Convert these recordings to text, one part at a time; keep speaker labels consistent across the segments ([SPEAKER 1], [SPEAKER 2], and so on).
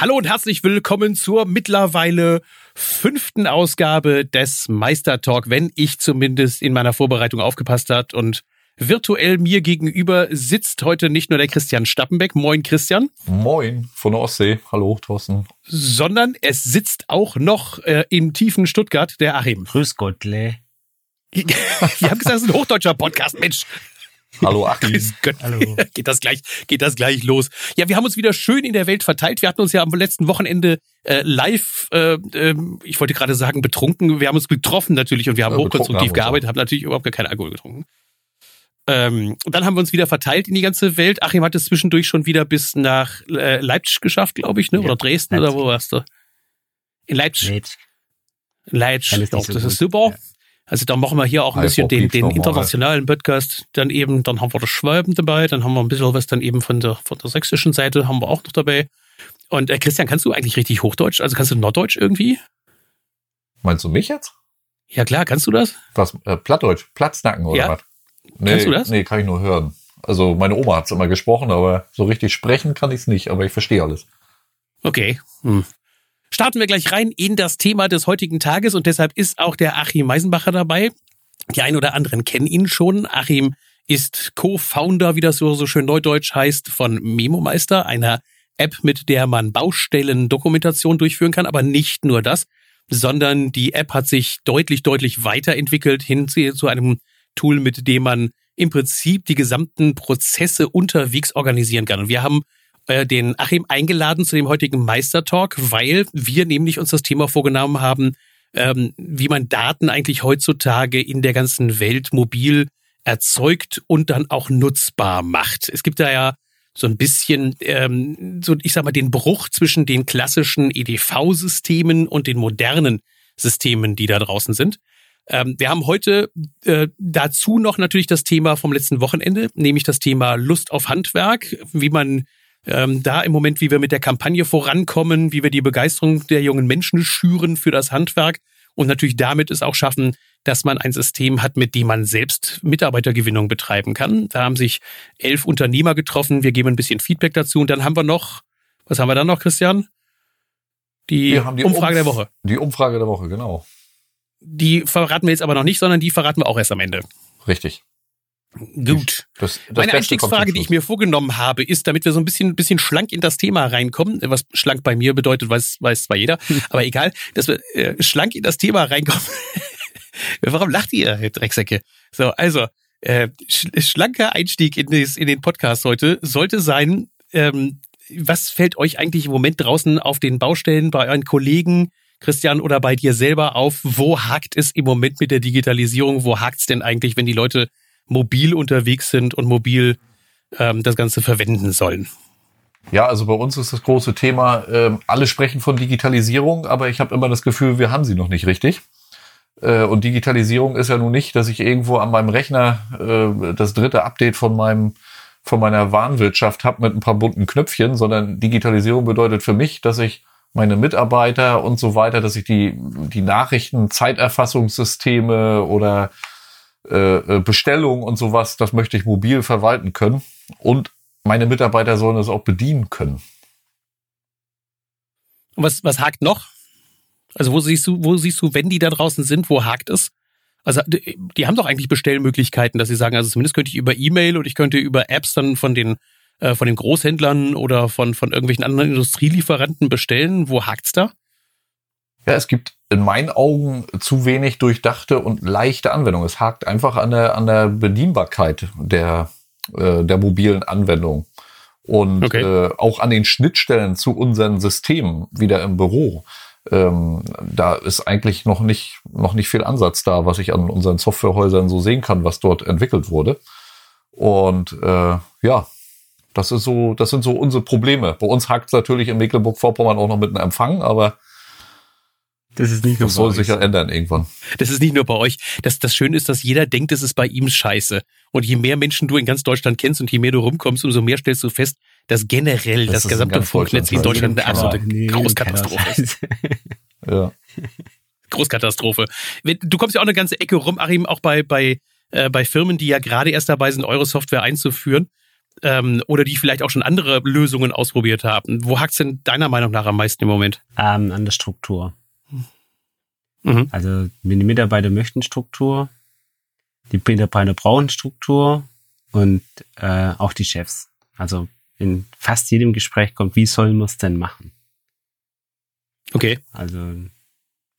[SPEAKER 1] Hallo und herzlich willkommen zur mittlerweile fünften Ausgabe des Meister Talk, wenn ich zumindest in meiner Vorbereitung aufgepasst hat und virtuell mir gegenüber sitzt heute nicht nur der Christian Stappenbeck. Moin Christian.
[SPEAKER 2] Moin von der Ostsee. Hallo Thorsten.
[SPEAKER 1] Sondern es sitzt auch noch äh, im tiefen Stuttgart der Achim.
[SPEAKER 3] Grüß Gottle.
[SPEAKER 1] Wir haben gesagt, es ist ein hochdeutscher Podcast, Mensch.
[SPEAKER 2] Hallo Achim.
[SPEAKER 1] Grüß Gott. Hallo. Geht das gleich, geht das gleich los. Ja, wir haben uns wieder schön in der Welt verteilt. Wir hatten uns ja am letzten Wochenende äh, live, äh, äh, ich wollte gerade sagen betrunken. Wir haben uns getroffen natürlich und wir haben
[SPEAKER 2] Ja,
[SPEAKER 1] hochkonstruktiv
[SPEAKER 2] haben
[SPEAKER 1] gearbeitet, haben natürlich überhaupt gar keinen Alkohol getrunken. Ähm, dann haben wir uns wieder verteilt in die ganze Welt. Achim hat es zwischendurch schon wieder bis nach äh, Leipzig geschafft, glaube ich, ne?
[SPEAKER 3] Ja,
[SPEAKER 1] Oder Dresden
[SPEAKER 3] Leipzig.
[SPEAKER 1] oder wo warst du? In Leipzig.
[SPEAKER 3] Leipzig.
[SPEAKER 1] Leipzig, doch,
[SPEAKER 3] so
[SPEAKER 1] das
[SPEAKER 3] gut.
[SPEAKER 1] ist super.
[SPEAKER 3] Ja.
[SPEAKER 1] Also da machen wir hier auch ein bisschen den, den internationalen Podcast dann eben, dann haben wir das Schwaben dabei, dann haben wir ein bisschen was dann eben von der, von der sächsischen Seite haben wir auch noch dabei. Und äh, Christian, kannst du eigentlich richtig Hochdeutsch? Also kannst du Norddeutsch irgendwie?
[SPEAKER 2] Meinst du mich jetzt?
[SPEAKER 1] Ja klar, kannst du das?
[SPEAKER 2] Was, äh, Plattdeutsch? Platznacken oder
[SPEAKER 1] Ja.
[SPEAKER 2] was? Nee,
[SPEAKER 1] Kannst du das?
[SPEAKER 2] Nee, kann ich nur hören. Also meine Oma hat's immer gesprochen, aber so richtig sprechen kann ich's nicht, aber ich verstehe alles.
[SPEAKER 1] Okay. Hm. Starten wir gleich rein in das Thema des heutigen Tages und deshalb ist auch der Achim Meisenbacher dabei. Die einen oder anderen kennen ihn schon. Achim ist Co-Founder, wie das so, schön neudeutsch heißt, von Memo-Meister, einer App, mit der man Baustellendokumentation durchführen kann, aber nicht nur das, sondern die App hat sich deutlich, deutlich weiterentwickelt hin zu einem Tool, mit dem man im Prinzip die gesamten Prozesse unterwegs organisieren kann. Und wir haben äh, den Achim eingeladen zu dem heutigen Meistertalk, weil wir nämlich uns das Thema vorgenommen haben, ähm, wie man Daten eigentlich heutzutage in der ganzen Welt mobil erzeugt und dann auch nutzbar macht. Es gibt da ja so ein bisschen, ähm, so ich sag mal, den Bruch zwischen den klassischen EDV-Systemen und den modernen Systemen, die da draußen sind. Ähm, wir haben heute äh, dazu noch natürlich das Thema vom letzten Wochenende, nämlich das Thema Lust auf Handwerk, wie man ähm, da im Moment, wie wir mit der Kampagne vorankommen, wie wir die Begeisterung der jungen Menschen schüren für das Handwerk und natürlich damit es auch schaffen, dass man ein System hat, mit dem man selbst Mitarbeitergewinnung betreiben kann. Da haben sich elf Unternehmer getroffen. Wir geben ein bisschen Feedback dazu und dann haben wir noch, was haben wir dann noch, Christian? Die,
[SPEAKER 2] die
[SPEAKER 1] Umfrage der
[SPEAKER 2] Umf-
[SPEAKER 1] Woche.
[SPEAKER 2] Die Umfrage der Woche, genau.
[SPEAKER 1] Die verraten wir jetzt aber noch nicht, sondern die verraten wir auch erst am Ende.
[SPEAKER 2] Richtig.
[SPEAKER 1] Gut.
[SPEAKER 2] Das, das
[SPEAKER 1] Meine Einstiegsfrage, die ich mir vorgenommen habe, ist, damit wir so ein bisschen, bisschen schlank in das Thema reinkommen, was schlank bei mir bedeutet, weiß, weiß zwar jeder, aber egal, dass wir äh, schlank in das Thema reinkommen. Warum lacht ihr, Drecksäcke? So, also, äh, sch schlanker Einstieg in, des, in den Podcast heute sollte sein, ähm, was fällt euch eigentlich im Moment draußen auf den Baustellen bei euren Kollegen, Christian, oder bei dir selber auf? Wo hakt es im Moment mit der Digitalisierung? Wo hakt's denn eigentlich, wenn die Leute mobil unterwegs sind und mobil ähm, das Ganze verwenden sollen?
[SPEAKER 2] Ja, also bei uns ist das große Thema, ähm, alle sprechen von Digitalisierung, aber ich habe immer das Gefühl, wir haben sie noch nicht richtig. Äh, und Digitalisierung ist ja nun nicht, dass ich irgendwo an meinem Rechner äh, das dritte Update von meinem von meiner Warenwirtschaft habe mit ein paar bunten Knöpfchen, sondern Digitalisierung bedeutet für mich, dass ich meine Mitarbeiter und so weiter, dass ich die, die Nachrichten, Zeiterfassungssysteme oder äh, äh, Bestellungen und sowas, das möchte ich mobil verwalten können. Und meine Mitarbeiter sollen es auch bedienen können.
[SPEAKER 1] Und was, was hakt noch? Also wo siehst du, wo siehst du, wenn die da draußen sind, wo hakt es? Also die, haben doch eigentlich Bestellmöglichkeiten, dass sie sagen, also zumindest könnte ich über E-Mail oder ich könnte über Apps dann von den äh, von den Großhändlern oder von von irgendwelchen anderen Industrielieferanten bestellen. Wo hakt's da?
[SPEAKER 2] Ja, es gibt in meinen Augen zu wenig durchdachte und leichte Anwendung. Es hakt einfach an der, an der Bedienbarkeit der, äh, der mobilen Anwendung. Und
[SPEAKER 1] Okay.
[SPEAKER 2] äh, auch an den Schnittstellen zu unseren Systemen wieder im Büro. Ähm, da ist eigentlich noch nicht, noch nicht viel Ansatz da, was ich an unseren Softwarehäusern so sehen kann, was dort entwickelt wurde. Und äh, ja, das ist so, das sind so unsere Probleme. Bei uns hakt es natürlich in Mecklenburg-Vorpommern auch noch mit einem Empfang, aber
[SPEAKER 3] Das ist nicht
[SPEAKER 2] das soll sich ja ändern irgendwann.
[SPEAKER 1] Das ist nicht nur bei euch. Das, das Schöne ist, dass jeder denkt, es ist bei ihm scheiße. Und je mehr Menschen du in ganz Deutschland kennst und je mehr du rumkommst, umso mehr stellst du fest, dass generell das,
[SPEAKER 2] Das
[SPEAKER 1] gesamte Funknetz in
[SPEAKER 2] Deutschland
[SPEAKER 1] eine absolute Großkatastrophe ist.
[SPEAKER 2] Ja.
[SPEAKER 1] Großkatastrophe. Du kommst ja auch eine ganze Ecke rum, Achim, auch bei, bei, äh, bei Firmen, die ja gerade erst dabei sind, eure Software einzuführen. ähm, oder die vielleicht auch schon andere Lösungen ausprobiert haben. Wo hackt es denn deiner Meinung nach am meisten im Moment?
[SPEAKER 3] Ähm, an der Struktur.
[SPEAKER 1] Mhm.
[SPEAKER 3] Also die Mitarbeiter möchten Struktur, die Mitarbeiter brauchen Struktur und äh, auch die Chefs. Also in fast jedem Gespräch kommt, wie sollen wir es denn machen?
[SPEAKER 1] Okay.
[SPEAKER 3] Also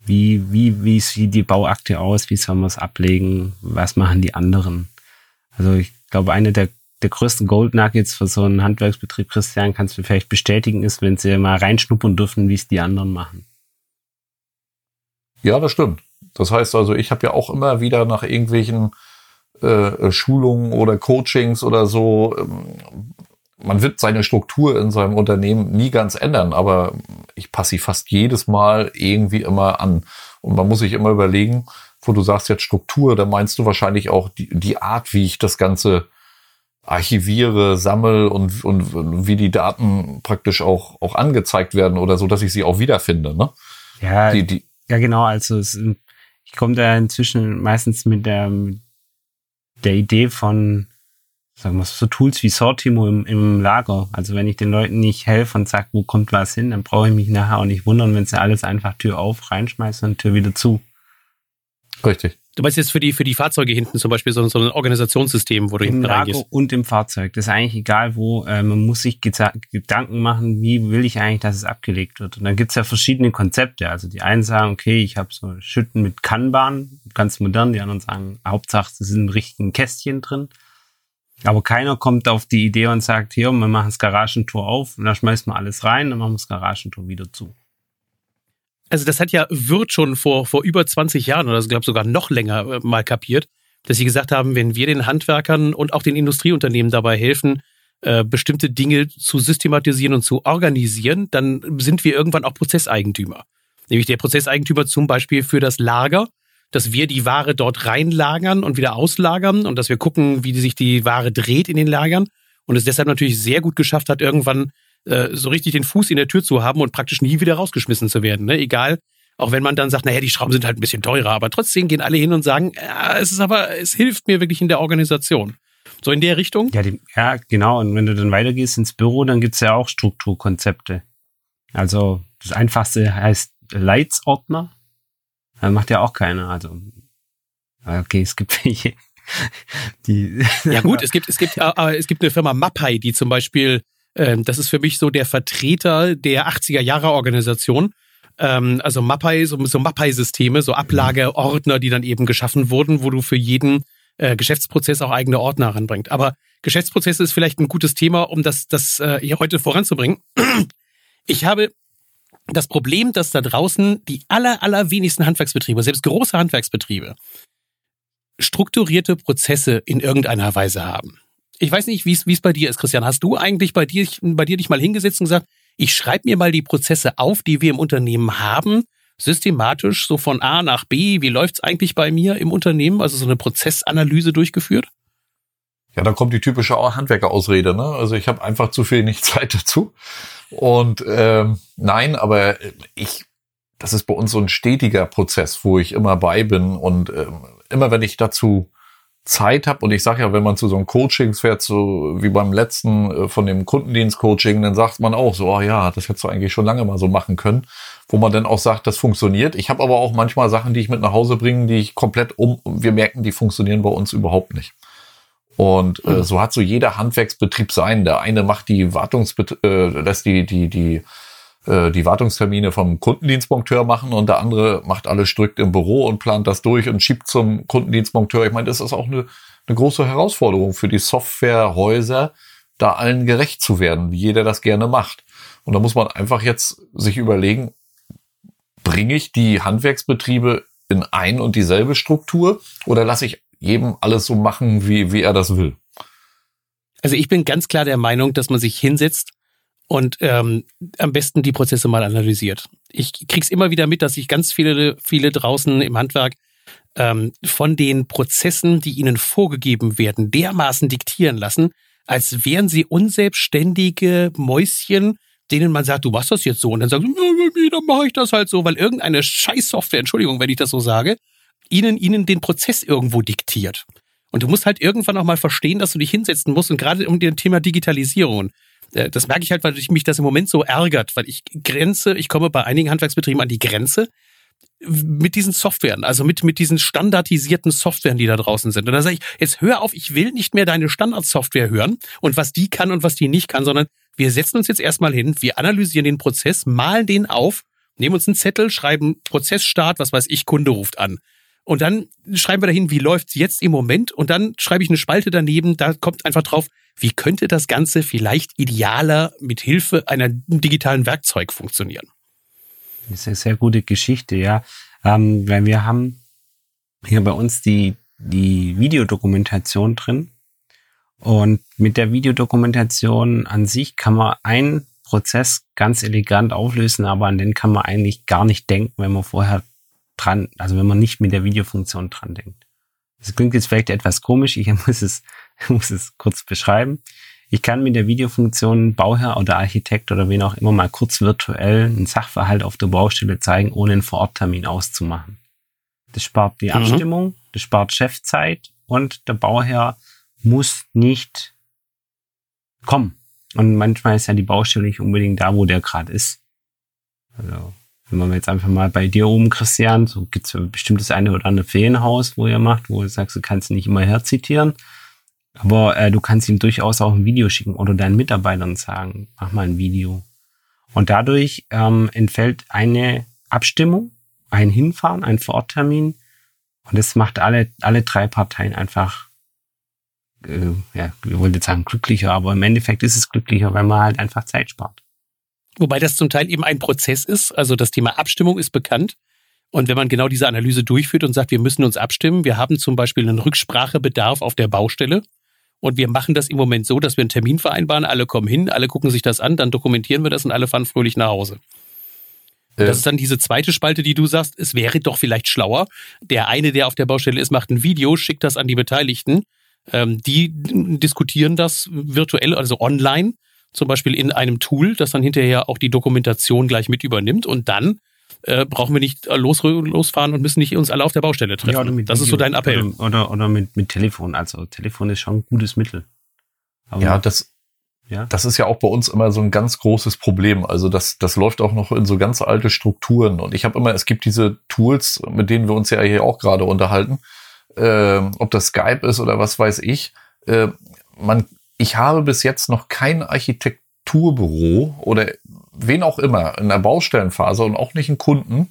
[SPEAKER 3] wie, wie, wie sieht die Bauakte aus? Wie sollen wir es ablegen? Was machen die anderen? Also ich glaube, eine der, der größten Gold Nuggets für so einen Handwerksbetrieb, Christian, kannst du vielleicht bestätigen, ist, wenn sie mal reinschnuppern dürfen, wie es die anderen machen.
[SPEAKER 2] Ja, das stimmt. Das heißt also, ich habe ja auch immer wieder nach irgendwelchen äh, Schulungen oder Coachings oder so, ähm, man wird seine Struktur in seinem Unternehmen nie ganz ändern, aber ich passe sie fast jedes Mal irgendwie immer an. Und man muss sich immer überlegen, wo du sagst jetzt Struktur, da meinst du wahrscheinlich auch die, die Art, wie ich das Ganze archiviere, sammel und, und, und wie die Daten praktisch auch, auch angezeigt werden oder so, dass ich sie auch wiederfinde. Ne?
[SPEAKER 3] Ja,
[SPEAKER 2] Die, die,
[SPEAKER 3] ja genau. Also es, ich komme da inzwischen meistens mit der, der Idee von, sagen wir so Tools wie Sortimo im, im Lager. Also wenn ich den Leuten nicht helfe und sage, wo kommt was hin, dann brauche ich mich nachher auch nicht wundern, wenn sie alles einfach Tür auf, reinschmeißen und Tür wieder zu.
[SPEAKER 2] richtig.
[SPEAKER 1] Du meinst jetzt für die, für die Fahrzeuge hinten zum Beispiel so, so ein Organisationssystem, wo du
[SPEAKER 3] Im
[SPEAKER 1] hinten
[SPEAKER 3] Lager
[SPEAKER 1] reingehst.
[SPEAKER 3] und im Fahrzeug. Das ist eigentlich egal wo. Äh, man muss sich Gedanken machen, wie will ich eigentlich, dass es abgelegt wird. Und dann gibt's ja verschiedene Konzepte. Also die einen sagen, okay, ich habe so Schütten mit Kanban, ganz modern. Die anderen sagen, Hauptsache, es sind im richtigen Kästchen drin. Aber keiner kommt auf die Idee und sagt, hier, wir machen das Garagentor auf und dann schmeißen wir alles rein, dann machen wir das Garagentor wieder zu.
[SPEAKER 1] Also das hat ja Wirt schon vor, vor über 20 Jahren oder ich glaube sogar noch länger äh, mal kapiert, dass sie gesagt haben, wenn wir den Handwerkern und auch den Industrieunternehmen dabei helfen, äh, bestimmte Dinge zu systematisieren und zu organisieren, dann sind wir irgendwann auch Prozesseigentümer. Nämlich der Prozesseigentümer zum Beispiel für das Lager, dass wir die Ware dort reinlagern und wieder auslagern und dass wir gucken, wie sich die Ware dreht in den Lagern und es deshalb natürlich sehr gut geschafft hat, irgendwann äh, so richtig den Fuß in der Tür zu haben und praktisch nie wieder rausgeschmissen zu werden. Ne? Egal, auch wenn man dann sagt, naja, die Schrauben sind halt ein bisschen teurer, aber trotzdem gehen alle hin und sagen, ja, es ist aber, es hilft mir wirklich in der Organisation. So in der Richtung?
[SPEAKER 3] Ja, die, ja, genau. Und wenn du dann weitergehst ins Büro, dann gibt's ja auch Strukturkonzepte. Also das einfachste heißt Leitsordner. Das macht ja auch keiner. Also okay, es gibt welche, die
[SPEAKER 1] Ja gut, es gibt, es gibt, äh, es gibt eine Firma Mappai, die zum Beispiel, ähm, das ist für mich so der Vertreter der 80er Jahre Organisation. Ähm, also Mappai, so, so Mappai-Systeme, so Ablageordner, die dann eben geschaffen wurden, wo du für jeden äh, Geschäftsprozess auch eigene Ordner ranbringt. Aber Geschäftsprozesse ist vielleicht ein gutes Thema, um das, das äh, hier heute voranzubringen. Ich habe das Problem, dass da draußen die aller, allerwenigsten Handwerksbetriebe, selbst große Handwerksbetriebe, strukturierte Prozesse in irgendeiner Weise haben. Ich weiß nicht, wie es es bei dir ist, Christian. Hast du eigentlich bei dir, bei dir dich mal hingesetzt und gesagt, ich schreibe mir mal die Prozesse auf, die wir im Unternehmen haben, systematisch so von A nach B. Wie läuft's eigentlich bei mir im Unternehmen? Also so eine Prozessanalyse durchgeführt?
[SPEAKER 2] Ja, da kommt die typische Handwerkerausrede. Ne? Also ich habe einfach zu viel nicht Zeit dazu. Und ähm, nein, aber ich, das ist bei uns so ein stetiger Prozess, wo ich immer bei bin und ähm, immer wenn ich dazu Zeit habe und ich sage ja, wenn man zu so einem Coaching fährt, so wie beim letzten äh, von dem Kundendienst-Coaching, dann sagt man auch so, oh ja, das hättest du eigentlich schon lange mal so machen können, wo man dann auch sagt, das funktioniert. Ich habe aber auch manchmal Sachen, die ich mit nach Hause bringe, die ich komplett um, wir merken, die funktionieren bei uns überhaupt nicht. Und äh, so hat so jeder Handwerksbetrieb sein. Der eine macht die Wartungsbet äh, lässt die die die äh, die Wartungstermine vom Kundendienstmonteur machen und der andere macht alles strikt im Büro und plant das durch und schiebt zum Kundendienstmonteur. Ich meine, das ist auch eine, eine große Herausforderung für die Softwarehäuser, da allen gerecht zu werden, wie jeder das gerne macht. Und da muss man einfach jetzt sich überlegen, bringe ich die Handwerksbetriebe in ein und dieselbe Struktur oder lasse ich jedem alles so machen, wie, wie er das will?
[SPEAKER 1] Also ich bin ganz klar der Meinung, dass man sich hinsetzt und ähm, am besten die Prozesse mal analysiert. Ich krieg's immer wieder mit, dass sich ganz viele, viele draußen im Handwerk ähm, von den Prozessen, die ihnen vorgegeben werden, dermaßen diktieren lassen, als wären sie unselbstständige Mäuschen, denen man sagt, du machst das jetzt so. Und dann sie, ja, dann mache ich das halt so, weil irgendeine Scheißsoftware, Entschuldigung, wenn ich das so sage, ihnen, ihnen den Prozess irgendwo diktiert. Und du musst halt irgendwann auch mal verstehen, dass du dich hinsetzen musst und gerade um den Thema Digitalisierung. Äh, das merke ich halt, weil mich das im Moment so ärgert, weil ich grenze, ich komme bei einigen Handwerksbetrieben an die Grenze mit diesen Softwaren, also mit, mit diesen standardisierten Softwaren, die da draußen sind. Und da sage ich, jetzt hör auf, ich will nicht mehr deine Standardsoftware hören und was die kann und was die nicht kann, sondern wir setzen uns jetzt erstmal hin, wir analysieren den Prozess, malen den auf, nehmen uns einen Zettel, schreiben Prozessstart, was weiß ich, Kunde ruft an. Und dann schreiben wir dahin, wie läuft's jetzt im Moment? Und dann schreibe ich eine Spalte daneben, da kommt einfach drauf, wie könnte das Ganze vielleicht idealer mit Hilfe einer digitalen Werkzeug funktionieren?
[SPEAKER 3] Das ist eine sehr gute Geschichte, ja. Ähm, weil wir haben hier bei uns die, die Videodokumentation drin. Und mit der Videodokumentation an sich kann man einen Prozess ganz elegant auflösen, aber an den kann man eigentlich gar nicht denken, wenn man vorher dran, also wenn man nicht mit der Videofunktion dran denkt. Das klingt jetzt vielleicht etwas komisch, ich muss es, muss es kurz beschreiben. Ich kann mit der Videofunktion Bauherr oder Architekt oder wen auch immer mal kurz virtuell einen Sachverhalt auf der Baustelle zeigen, ohne einen Vororttermin auszumachen. Das spart die mhm. Abstimmung, das spart Chefzeit und der Bauherr muss nicht kommen. Und manchmal ist ja die Baustelle nicht unbedingt da, wo der gerade ist. Also, wenn man jetzt einfach mal bei dir oben, Christian, so gibt's bestimmt das eine oder andere Ferienhaus, wo ihr macht, wo du sagst, du kannst nicht immer herzitieren. Aber äh, du kannst ihm durchaus auch ein Video schicken oder deinen Mitarbeitern sagen, mach mal ein Video. Und dadurch ähm, entfällt eine Abstimmung, ein Hinfahren, ein Vororttermin. Und das macht alle, alle drei Parteien einfach, äh, ja, wir wollten jetzt sagen glücklicher, aber im Endeffekt ist es glücklicher, weil man halt einfach Zeit spart.
[SPEAKER 1] Wobei das zum Teil eben ein Prozess ist. Also das Thema Abstimmung ist bekannt. Und wenn man genau diese Analyse durchführt und sagt, wir müssen uns abstimmen, wir haben zum Beispiel einen Rücksprachebedarf auf der Baustelle, und wir machen das im Moment so, dass wir einen Termin vereinbaren, alle kommen hin, alle gucken sich das an, dann dokumentieren wir das und alle fahren fröhlich nach Hause. Äh. Das ist dann diese zweite Spalte, die du sagst, es wäre doch vielleicht schlauer. Der eine, der auf der Baustelle ist, macht ein Video, schickt das an die Beteiligten. Ähm, die diskutieren das virtuell, also online, zum Beispiel in einem Tool, das dann hinterher auch die Dokumentation gleich mit übernimmt. Und dann äh, brauchen wir nicht los, losfahren und müssen nicht uns alle auf der Baustelle treffen. Ja, das Video, ist so dein Appell.
[SPEAKER 3] Oder, oder, oder mit, mit Telefon. Also Telefon ist schon ein gutes Mittel.
[SPEAKER 2] Aber ja, das, ja? das ist ja auch bei uns immer so ein ganz großes Problem. Also das, das läuft auch noch in so ganz alte Strukturen. Und ich habe immer, es gibt diese Tools, mit denen wir uns ja hier auch gerade unterhalten, äh, ob das Skype ist oder was weiß ich. Äh, man, ich habe bis jetzt noch kein Architekturbüro oder wen auch immer in der Baustellenphase und auch nicht einen Kunden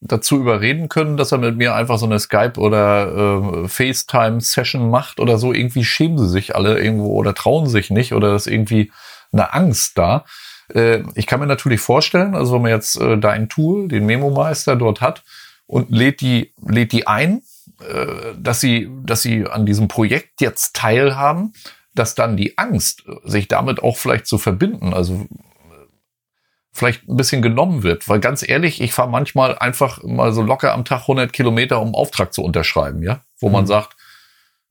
[SPEAKER 2] dazu überreden können, dass er mit mir einfach so eine Skype oder äh, FaceTime-Session macht oder so. Irgendwie schämen sie sich alle irgendwo oder trauen sich nicht oder ist irgendwie eine Angst da. Äh, ich kann mir natürlich vorstellen, also wenn man jetzt äh, dein Tool, den Memo-Meister dort hat und lädt die, lädt die ein, äh, dass sie, dass sie an diesem Projekt jetzt teilhaben, dass dann die Angst, sich damit auch vielleicht zu verbinden, also vielleicht ein bisschen genommen wird. Weil ganz ehrlich, ich fahre manchmal einfach mal so locker am Tag 100 Kilometer, um Auftrag zu unterschreiben, ja, wo mhm. man sagt,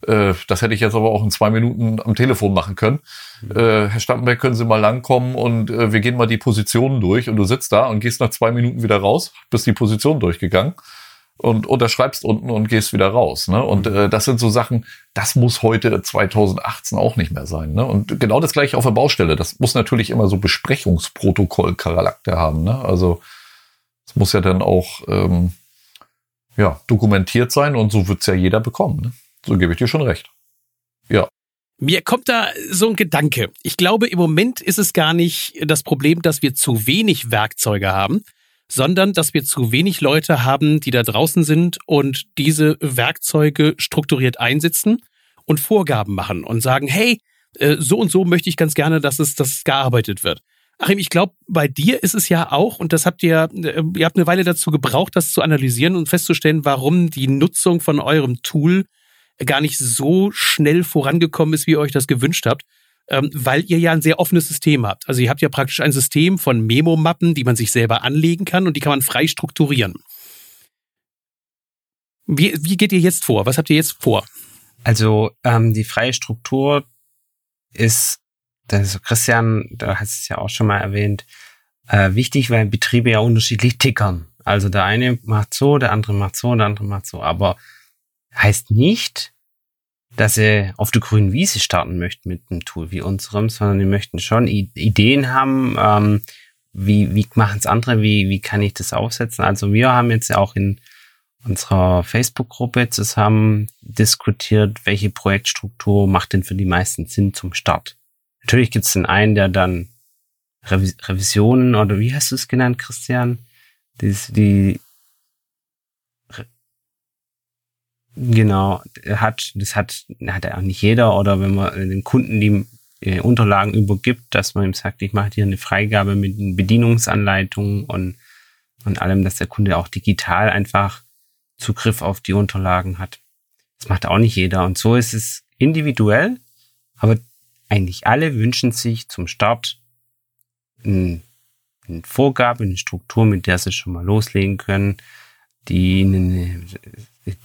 [SPEAKER 2] äh, das hätte ich jetzt aber auch in zwei Minuten am Telefon machen können. Mhm. Äh, Herr Stampenberg, können Sie mal langkommen und äh, wir gehen mal die Positionen durch und du sitzt da und gehst nach zwei Minuten wieder raus, bist die Position durchgegangen und unterschreibst unten und gehst wieder raus. Ne? Und mhm. äh, das sind so Sachen, das muss heute 2018 auch nicht mehr sein. Ne? Und genau das gleiche auf der Baustelle. Das muss natürlich immer so Besprechungsprotokoll-Charakter haben. Ne? Also es muss ja dann auch ähm, ja, dokumentiert sein und so wird's ja jeder bekommen. Ne? So gebe ich dir schon recht. Ja.
[SPEAKER 1] Mir kommt da so ein Gedanke. Ich glaube, im Moment ist es gar nicht das Problem, dass wir zu wenig Werkzeuge haben, sondern dass wir zu wenig Leute haben, die da draußen sind und diese Werkzeuge strukturiert einsetzen und Vorgaben machen und sagen, hey, äh, so und so möchte ich ganz gerne, dass es das gearbeitet wird. Achim, ich glaube, bei dir ist es ja auch, und das habt ihr, äh, ihr habt eine Weile dazu gebraucht, das zu analysieren und festzustellen, warum die Nutzung von eurem Tool gar nicht so schnell vorangekommen ist, wie ihr euch das gewünscht habt ähm, weil ihr ja ein sehr offenes System habt. Also ihr habt ja praktisch ein System von Memo-Mappen, die man sich selber anlegen kann und die kann man frei strukturieren. Wie, wie geht ihr jetzt vor? Was habt ihr jetzt vor?
[SPEAKER 3] Also ähm, die freie Struktur ist, das Christian, da hast es ja auch schon mal erwähnt, äh, wichtig, weil Betriebe ja unterschiedlich tickern. Also der eine macht so, der andere macht so, der andere macht so. Aber heißt nicht, dass sie auf der grünen Wiese starten möchten mit einem Tool wie unserem, sondern die möchten schon Ideen haben, ähm, wie, wie machen es andere, wie, wie kann ich das aufsetzen. Also wir haben jetzt auch in unserer Facebook-Gruppe zusammen diskutiert, welche Projektstruktur macht denn für die meisten Sinn zum Start. Natürlich gibt es den einen, der dann Revis Revisionen oder wie hast du es genannt, Christian? Die, die Genau, hat, das hat, hat auch nicht jeder oder wenn man dem Kunden die äh, Unterlagen übergibt, dass man ihm sagt, ich mache dir eine Freigabe mit Bedienungsanleitungen und, und allem, dass der Kunde auch digital einfach Zugriff auf die Unterlagen hat. Das macht auch nicht jeder. Und so ist es individuell, aber eigentlich alle wünschen sich zum Start eine, eine Vorgabe, eine Struktur, mit der sie schon mal loslegen können, die ihnen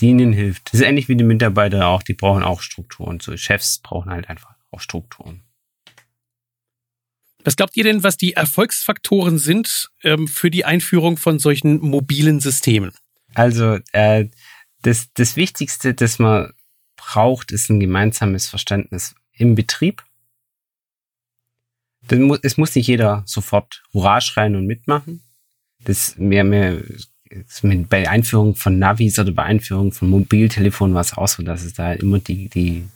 [SPEAKER 3] die ihnen hilft. Das ist ähnlich wie die Mitarbeiter auch, die brauchen auch Strukturen. So Chefs brauchen halt einfach auch Strukturen.
[SPEAKER 1] Was glaubt ihr denn, was die Erfolgsfaktoren sind ähm, für die Einführung von solchen mobilen Systemen?
[SPEAKER 3] Also äh, das, das Wichtigste, das man braucht, ist ein gemeinsames Verständnis im Betrieb. es muss nicht jeder sofort Hurra schreien und mitmachen. Das mehr, mehr bei Einführung von Navis oder bei Einführung von Mobiltelefonen war es auch so, dass es da immer die, die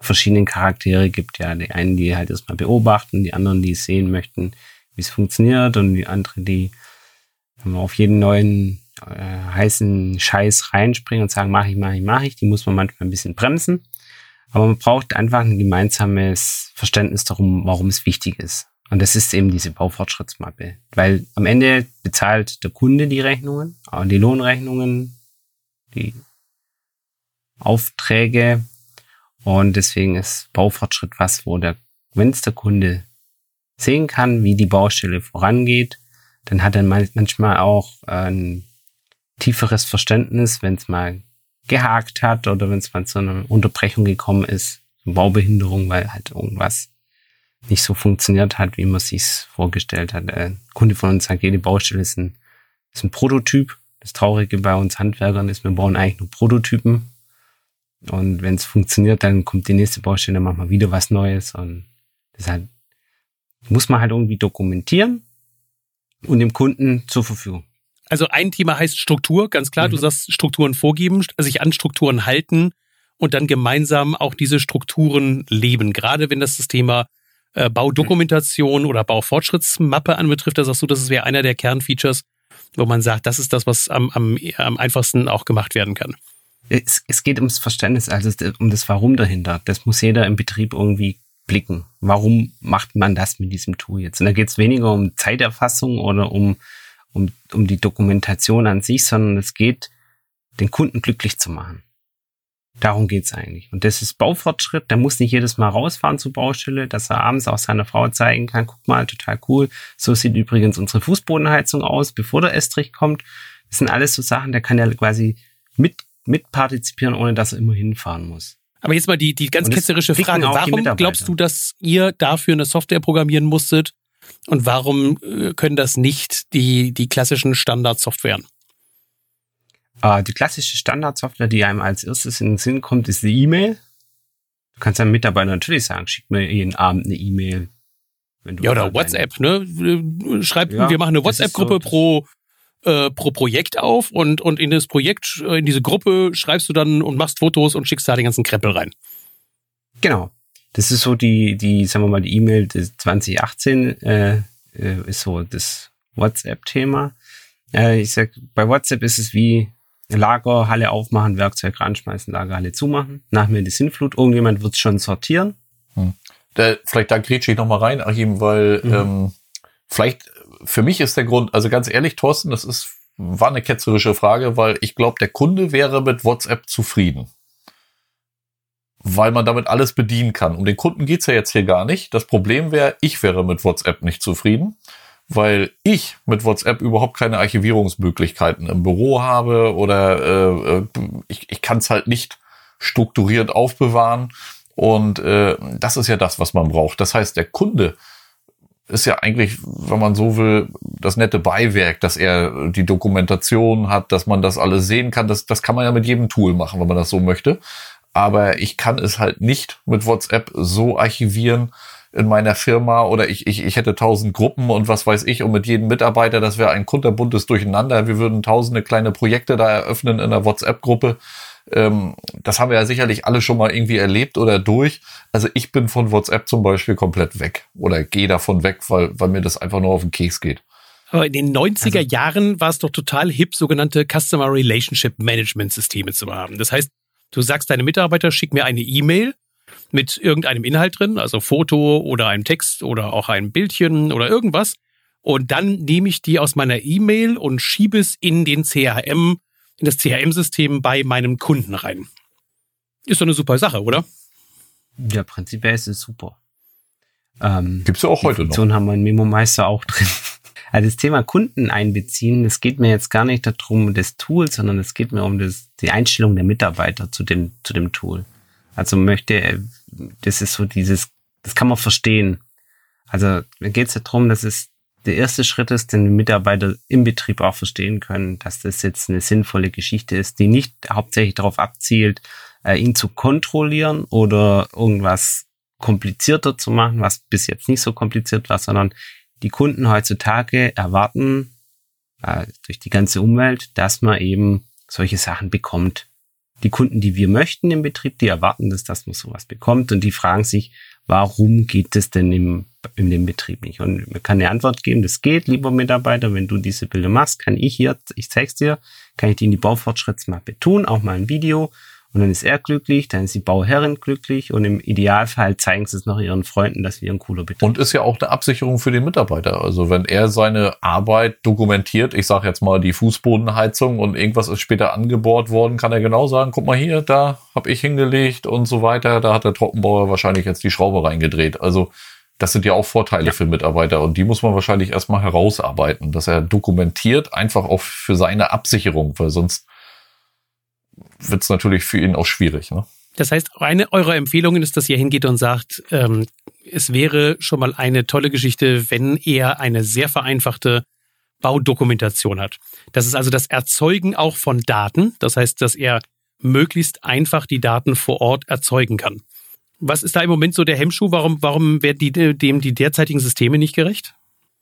[SPEAKER 3] verschiedenen Charaktere gibt. Ja, die einen, die halt erstmal beobachten, die anderen, die sehen möchten, wie es funktioniert und die anderen, die auf jeden neuen äh, heißen Scheiß reinspringen und sagen, mach ich, mach ich, mach ich. Die muss man manchmal ein bisschen bremsen. Aber man braucht einfach ein gemeinsames Verständnis darum, warum es wichtig ist. Und das ist eben diese Baufortschrittsmappe. Weil am Ende bezahlt der Kunde die Rechnungen, die Lohnrechnungen, die Aufträge. Und deswegen ist Baufortschritt was, wo der, wenn es der Kunde sehen kann, wie die Baustelle vorangeht, dann hat er manchmal auch ein tieferes Verständnis, wenn es mal gehakt hat oder wenn es mal zu einer Unterbrechung gekommen ist, Baubehinderung, weil halt irgendwas nicht so funktioniert hat, wie man sich's vorgestellt hat. Ein Kunde von uns sagt, jede Baustelle ist ein, ist ein Prototyp. Das Traurige bei uns Handwerkern ist, wir bauen eigentlich nur Prototypen. Und wenn es funktioniert, dann kommt die nächste Baustelle, dann machen wir wieder was Neues. Und deshalb muss man halt irgendwie dokumentieren und dem Kunden zur Verfügung.
[SPEAKER 1] Also ein Thema heißt Struktur, ganz klar. Mhm. Du sagst Strukturen vorgeben, sich an Strukturen halten und dann gemeinsam auch diese Strukturen leben. Gerade wenn das das Thema äh, Baudokumentation oder Baufortschrittsmappe anbetrifft, da sagst du, das wäre einer der Kernfeatures, wo man sagt, das ist das, was am, am, am einfachsten auch gemacht werden kann.
[SPEAKER 3] Es, es geht ums Verständnis, also um das Warum dahinter. Das muss jeder im Betrieb irgendwie blicken. Warum macht man das mit diesem Tool jetzt? Und da geht es weniger um Zeiterfassung oder um, um, um die Dokumentation an sich, sondern es geht, den Kunden glücklich zu machen. Darum geht's eigentlich. Und das ist Baufortschritt. Der muss nicht jedes Mal rausfahren zur Baustelle, dass er abends auch seiner Frau zeigen kann, guck mal, total cool. So sieht übrigens unsere Fußbodenheizung aus, bevor der Estrich kommt. Das sind alles so Sachen, der kann ja quasi mit, mitpartizipieren, ohne dass er immer hinfahren muss.
[SPEAKER 1] Aber jetzt mal die, die ganz ketzerische Frage. Warum glaubst du, dass ihr dafür eine Software programmieren musstet? Und warum äh, können das nicht die, die klassischen Standardsoftwaren?
[SPEAKER 3] Äh, die klassische Standardsoftware, die einem als erstes in den Sinn kommt, ist die E-Mail. Du kannst deinem Mitarbeiter natürlich sagen, schick mir jeden Abend eine E-Mail.
[SPEAKER 1] ja, oder WhatsApp, ne? Schreib, ja, wir machen eine WhatsApp-Gruppe so, pro, äh, pro Projekt auf und, und in das Projekt, äh, in diese Gruppe schreibst du dann und machst Fotos und schickst da den ganzen Krempel rein.
[SPEAKER 3] Genau. Das ist so die, die, sagen wir mal, die E-Mail des 2018 äh, äh, ist so das WhatsApp-Thema. Äh, ich sag, bei WhatsApp ist es wie Lagerhalle aufmachen, Werkzeug ranschmeißen, Lagerhalle zumachen. Nach mir die Sinnflut. Irgendjemand wird es schon sortieren.
[SPEAKER 2] Hm. Da, vielleicht da grätsche ich noch mal rein, Achim, weil mhm. ähm, vielleicht für mich ist der Grund, also ganz ehrlich, Thorsten, das ist war eine ketzerische Frage, weil ich glaube, der Kunde wäre mit WhatsApp zufrieden. Weil man damit alles bedienen kann. Um den Kunden geht's ja jetzt hier gar nicht. Das Problem wäre, ich wäre mit WhatsApp nicht zufrieden weil ich mit WhatsApp überhaupt keine Archivierungsmöglichkeiten im Büro habe oder äh, äh ich, ich kann es halt nicht strukturiert aufbewahren. Und äh, das ist ja das, was man braucht. Das heißt, der Kunde ist ja eigentlich, wenn man so will, das nette Beiwerk, dass er die Dokumentation hat, dass man das alles sehen kann. Das, das kann man ja mit jedem Tool machen, wenn man das so möchte. aber ich kann es halt nicht mit WhatsApp so archivieren in meiner Firma oder ich, ich, ich hätte tausend Gruppen und was weiß ich und mit jedem Mitarbeiter, das wäre ein kunterbuntes Durcheinander. Wir würden tausende kleine Projekte da eröffnen in einer WhatsApp-Gruppe. Ähm, das haben wir ja sicherlich alle schon mal irgendwie erlebt oder durch. Also ich bin von WhatsApp zum Beispiel komplett weg oder gehe davon weg, weil, weil mir das einfach nur auf den Keks geht.
[SPEAKER 1] Aber in den 90er also, Jahren war es doch total hip, sogenannte Customer Relationship Management Systeme zu haben. Das heißt, du sagst deine Mitarbeiter, schick mir eine E-Mail mit irgendeinem Inhalt drin, also Foto oder einem Text oder auch ein Bildchen oder irgendwas. Und dann nehme ich die aus meiner E-Mail und schiebe es in den CRM, in das CRM-System bei meinem Kunden rein. Ist doch eine super Sache, oder?
[SPEAKER 3] Ja, prinzipiell ist es super.
[SPEAKER 2] Ähm, Gibt's ja auch heute
[SPEAKER 3] Funktion noch. haben wir in Memo Meister auch drin. Also das Thema Kunden einbeziehen, es geht mir jetzt gar nicht darum, das Tool, sondern es geht mir um das, die Einstellung der Mitarbeiter zu dem, zu dem Tool. Also möchte, das ist so dieses, das kann man verstehen. Also geht es ja darum, dass es der erste Schritt ist, den Mitarbeiter im Betrieb auch verstehen können, dass das jetzt eine sinnvolle Geschichte ist, die nicht hauptsächlich darauf abzielt, äh, ihn zu kontrollieren oder irgendwas komplizierter zu machen, was bis jetzt nicht so kompliziert war, sondern die Kunden heutzutage erwarten äh, durch die ganze Umwelt, dass man eben solche Sachen bekommt die Kunden, die wir möchten im Betrieb, die erwarten das, dass man sowas bekommt und die fragen sich, warum geht es denn im, in dem Betrieb nicht? Und man kann eine Antwort geben, das geht, lieber Mitarbeiter, wenn du diese Bilder machst, kann ich hier, ich zeig's dir, kann ich dir in die Baufortschrittsmappe tun, auch mal ein Video und dann ist er glücklich, dann ist die Bauherrin glücklich und im Idealfall zeigen sie es noch ihren Freunden, dass wir ein cooler Betrieb
[SPEAKER 2] Und ist ja auch eine Absicherung für den Mitarbeiter. Also wenn er seine Arbeit dokumentiert, ich sage jetzt mal die Fußbodenheizung und irgendwas ist später angebohrt worden, kann er genau sagen, guck mal hier, da habe ich hingelegt und so weiter. Da hat der Trockenbauer wahrscheinlich jetzt die Schraube reingedreht. Also das sind ja auch Vorteile ja. für Mitarbeiter und die muss man wahrscheinlich erstmal herausarbeiten, dass er dokumentiert, einfach auch für seine Absicherung, weil sonst wird es natürlich für ihn auch schwierig. Ne?
[SPEAKER 1] Das heißt, eine eurer Empfehlungen ist, dass ihr hingeht und sagt, ähm, es wäre schon mal eine tolle Geschichte, wenn er eine sehr vereinfachte Baudokumentation hat. Das ist also das Erzeugen auch von Daten. Das heißt, dass er möglichst einfach die Daten vor Ort erzeugen kann. Was ist da im Moment so der Hemmschuh? Warum, warum werden die, dem die derzeitigen Systeme nicht gerecht?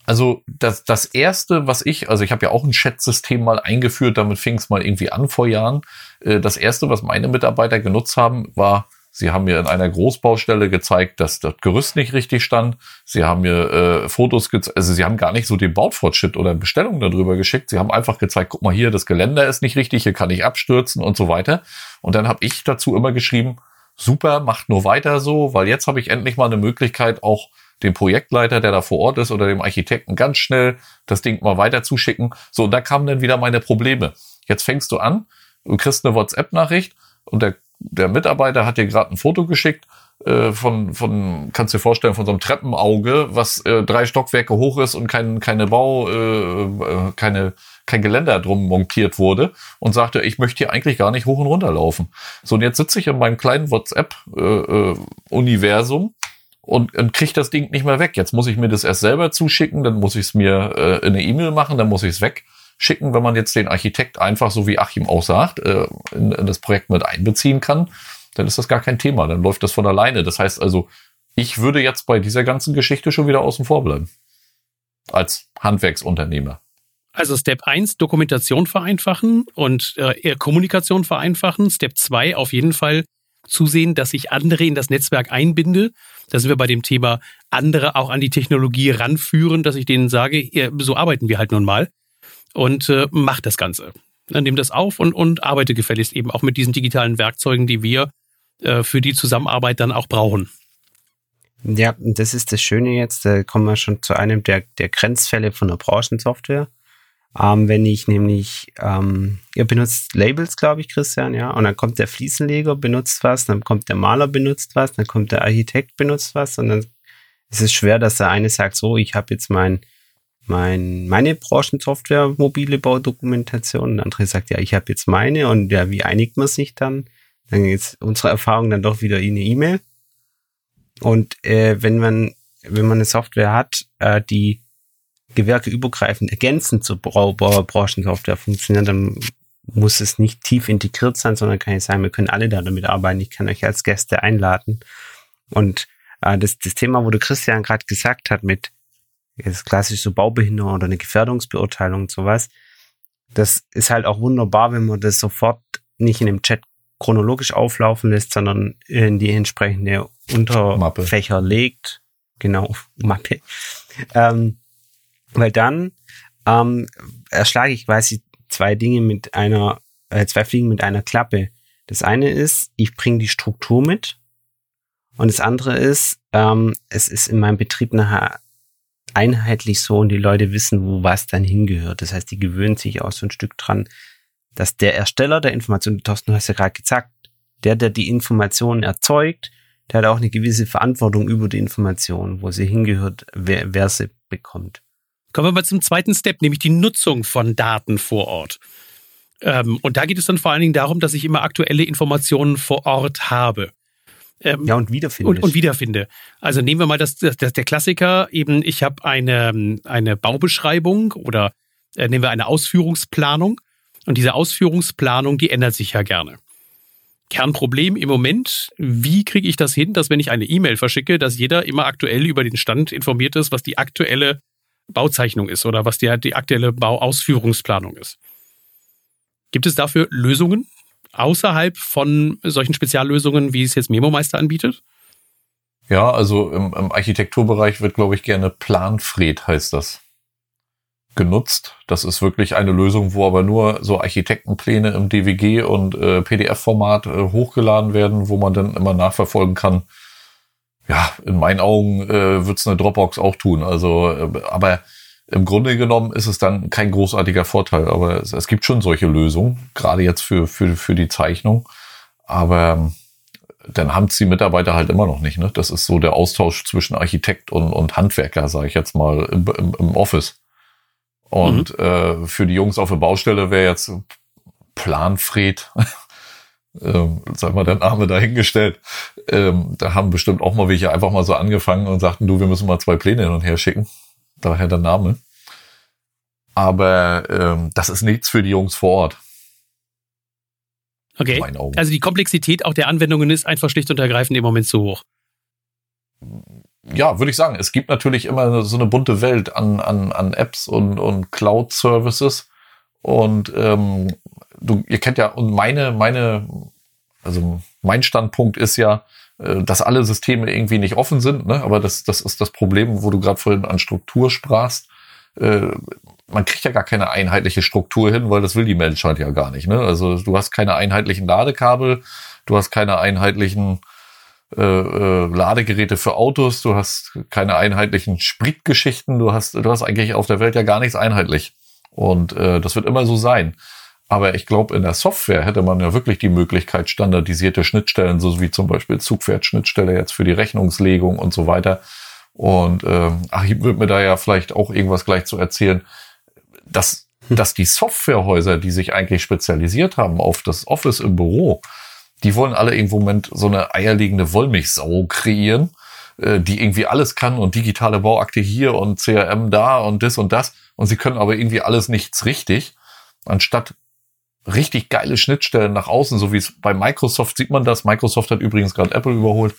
[SPEAKER 2] Also das, das erste, was ich, also ich habe ja auch ein Chat-System mal eingeführt, damit fing es mal irgendwie an vor Jahren. Äh, das erste, was meine Mitarbeiter genutzt haben, war, sie haben mir in einer Großbaustelle gezeigt, dass das Gerüst nicht richtig stand. Sie haben mir äh, Fotos gezeigt, also sie haben gar nicht so den Baufortschritt oder Bestellungen darüber geschickt. Sie haben einfach gezeigt, guck mal hier, das Geländer ist nicht richtig, hier kann ich abstürzen und so weiter. Und dann habe ich dazu immer geschrieben, super, macht nur weiter so, weil jetzt habe ich endlich mal eine Möglichkeit, auch dem Projektleiter, der da vor Ort ist, oder dem Architekten ganz schnell das Ding mal weiter zuschicken. So, und da kamen dann wieder meine Probleme. Jetzt fängst du an, du kriegst eine WhatsApp-Nachricht und der, der Mitarbeiter hat dir gerade ein Foto geschickt äh, von, von, kannst dir vorstellen, von so einem Treppenauge, was äh, drei Stockwerke hoch ist und kein, keine Bau, äh, äh, keine, kein Geländer drum montiert wurde und sagte, ich möchte hier eigentlich gar nicht hoch und runter laufen. So, und jetzt sitze ich in meinem kleinen WhatsApp-Universum äh, äh, und, und kriege das Ding nicht mehr weg. Jetzt muss ich mir das erst selber zuschicken, dann muss ich es mir äh, in eine E-Mail machen, dann muss ich es wegschicken. Wenn man jetzt den Architekt einfach, so wie Achim auch sagt, äh, in, in das Projekt mit einbeziehen kann, dann ist das gar kein Thema. Dann läuft das von alleine. Das heißt also, ich würde jetzt bei dieser ganzen Geschichte schon wieder außen vor bleiben. Als Handwerksunternehmer.
[SPEAKER 1] Also Step 1, Dokumentation vereinfachen und äh, Kommunikation vereinfachen. Step 2, auf jeden Fall zusehen, dass ich andere in das Netzwerk einbinde. Da sind wir bei dem Thema andere auch an die Technologie ranführen, dass ich denen sage, so arbeiten wir halt nun mal und äh, mach das Ganze. Dann nimm das auf und, und arbeite gefälligst eben auch mit diesen digitalen Werkzeugen, die wir äh, für die Zusammenarbeit dann auch brauchen.
[SPEAKER 3] Ja, das ist das Schöne jetzt. Da kommen wir schon zu einem der, der Grenzfälle von der Branchensoftware. Ähm, wenn ich nämlich, ähm, ihr benutzt Labels, glaube ich, Christian, ja, und dann kommt der Fliesenleger, benutzt was, dann kommt der Maler, benutzt was, dann kommt der Architekt, benutzt was, und dann ist es schwer, dass der eine sagt, so, ich habe jetzt mein, mein, meine Branchensoftware, mobile Baudokumentation, und der andere sagt, ja, ich habe jetzt meine, und ja, wie einigt man sich dann? Dann ist unsere Erfahrung dann doch wieder in eine E-Mail. Und äh, wenn man, wenn man eine Software hat, äh, die gewerkeübergreifend ergänzend zur Branchensoftware funktionieren, dann muss es nicht tief integriert sein, sondern kann ich sagen, wir können alle da damit arbeiten. Ich kann euch als Gäste einladen. Und äh, das, das Thema, wo der Christian gerade gesagt hat, mit jetzt klassisch so Baubehinderung oder eine Gefährdungsbeurteilung und sowas, das ist halt auch wunderbar, wenn man das sofort nicht in dem Chat chronologisch auflaufen lässt, sondern in die entsprechende Unterfächer Mappe. legt. Genau, Mappe. Ähm, weil dann ähm, erschlage ich quasi zwei Dinge mit einer, äh, zwei Fliegen mit einer Klappe. Das eine ist, ich bringe die Struktur mit. Und das andere ist, ähm, es ist in meinem Betrieb nachher einheitlich so und die Leute wissen, wo was dann hingehört. Das heißt, die gewöhnen sich auch so ein Stück dran, dass der Ersteller der Information, Thorsten, du hast ja gerade gesagt, der, der die Informationen erzeugt, der hat auch eine gewisse Verantwortung über die Information, wo sie hingehört, wer, wer sie bekommt.
[SPEAKER 1] Kommen wir mal zum zweiten Step, nämlich die Nutzung von Daten vor Ort. Ähm, und da geht es dann vor allen Dingen darum, dass ich immer aktuelle Informationen vor Ort habe.
[SPEAKER 3] Ähm, ja, und wiederfinde.
[SPEAKER 1] Und, und wiederfinde. Also nehmen wir mal das, das, der Klassiker, eben ich habe eine, eine Baubeschreibung oder äh, nehmen wir eine Ausführungsplanung. Und diese Ausführungsplanung, die ändert sich ja gerne. Kernproblem im Moment, wie kriege ich das hin, dass wenn ich eine E-Mail verschicke, dass jeder immer aktuell über den Stand informiert ist, was die aktuelle Bauzeichnung ist oder was die, die aktuelle Bauausführungsplanung ist. Gibt es dafür Lösungen außerhalb von solchen Speziallösungen, wie es jetzt Memo-Meister anbietet?
[SPEAKER 2] Ja, also im, im Architekturbereich wird, glaube ich, gerne Planfred heißt das genutzt. Das ist wirklich eine Lösung, wo aber nur so Architektenpläne im DWG und äh, PDF-Format äh, hochgeladen werden, wo man dann immer nachverfolgen kann, ja, in meinen Augen äh, wird es eine Dropbox auch tun. Also, äh, aber im Grunde genommen ist es dann kein großartiger Vorteil. Aber es, es gibt schon solche Lösungen, gerade jetzt für, für, für die Zeichnung. Aber ähm, dann haben es die Mitarbeiter halt immer noch nicht. Ne? Das ist so der Austausch zwischen Architekt und, und Handwerker, sage ich jetzt mal, im, im, im Office. Und mhm. äh, für die Jungs auf der Baustelle wäre jetzt Planfred ähm, sag mal, der Name dahingestellt. Ähm, da haben bestimmt auch mal welche einfach mal so angefangen und sagten, du, wir müssen mal zwei Pläne hin und her schicken. Daher der Name. Aber ähm, das ist nichts für die Jungs vor Ort.
[SPEAKER 1] Okay. Also die Komplexität auch der Anwendungen ist einfach schlicht und ergreifend im Moment zu hoch.
[SPEAKER 2] Ja, würde ich sagen. Es gibt natürlich immer so eine bunte Welt an, an, an Apps und, und Cloud-Services. Und ähm, du, ihr kennt ja, und meine, meine, also mein Standpunkt ist ja, äh, dass alle Systeme irgendwie nicht offen sind, ne? aber das, das ist das Problem, wo du gerade vorhin an Struktur sprachst. Äh, man kriegt ja gar keine einheitliche Struktur hin, weil das will die Menschheit ja gar nicht. Ne? Also du hast keine einheitlichen Ladekabel, du hast keine einheitlichen äh, äh, Ladegeräte für Autos, du hast keine einheitlichen Spritgeschichten, du hast, du hast eigentlich auf der Welt ja gar nichts einheitlich. Und äh, das wird immer so sein. Aber ich glaube, in der Software hätte man ja wirklich die Möglichkeit, standardisierte Schnittstellen, so wie zum Beispiel Zugpferdschnittstelle jetzt für die Rechnungslegung und so weiter. Und ähm, Achim wird mir da ja vielleicht auch irgendwas gleich zu erzählen, dass, hm. dass die Softwarehäuser, die sich eigentlich spezialisiert haben auf das Office im Büro, die wollen alle irgendwo im Moment so eine eierlegende Wollmilchsau kreieren, äh, die irgendwie alles kann und digitale Bauakte hier und CRM da und das und das. Und sie können aber irgendwie alles nichts richtig anstatt richtig geile Schnittstellen nach außen, so wie es bei Microsoft sieht man das. Microsoft hat übrigens gerade Apple überholt.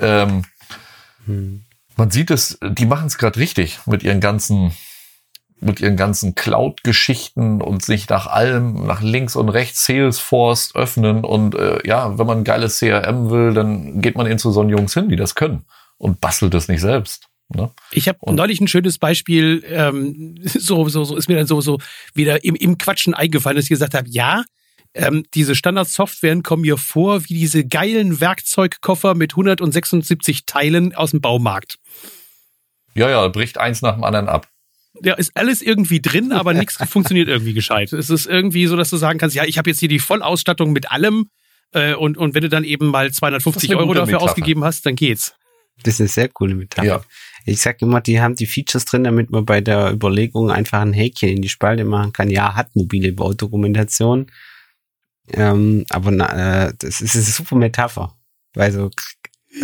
[SPEAKER 2] Ähm, hm. Man sieht es, die machen es gerade richtig mit ihren ganzen mit ihren ganzen Cloud-Geschichten und sich nach allem, nach links und rechts Salesforce öffnen und äh, ja, wenn man ein geiles CRM will, dann geht man eben zu so Jungs hin, die das können und bastelt es nicht selbst. Ne?
[SPEAKER 1] Ich habe neulich ein schönes Beispiel, ähm, so, so, so ist mir dann so, so wieder im, im Quatschen eingefallen, dass ich gesagt habe, ja, ähm, diese Standardsoftwaren kommen mir vor wie diese geilen Werkzeugkoffer mit 176 Teilen aus dem Baumarkt.
[SPEAKER 2] Ja, ja, bricht eins nach dem anderen ab.
[SPEAKER 1] Ja, ist alles irgendwie drin, aber nichts funktioniert irgendwie gescheit. Es ist irgendwie so, dass du sagen kannst, ja, ich habe jetzt hier die Vollausstattung mit allem äh, und, und wenn du dann eben mal 250 Euro dafür Metapher. ausgegeben hast, dann geht's.
[SPEAKER 3] Das ist eine sehr coole Metapher. Ja. Ich sag immer, die haben die Features drin, damit man bei der Überlegung einfach ein Häkchen in die Spalte machen kann. Ja, hat mobile Baudokumentation. Ähm, aber na, äh, das ist eine super Metapher. Weil so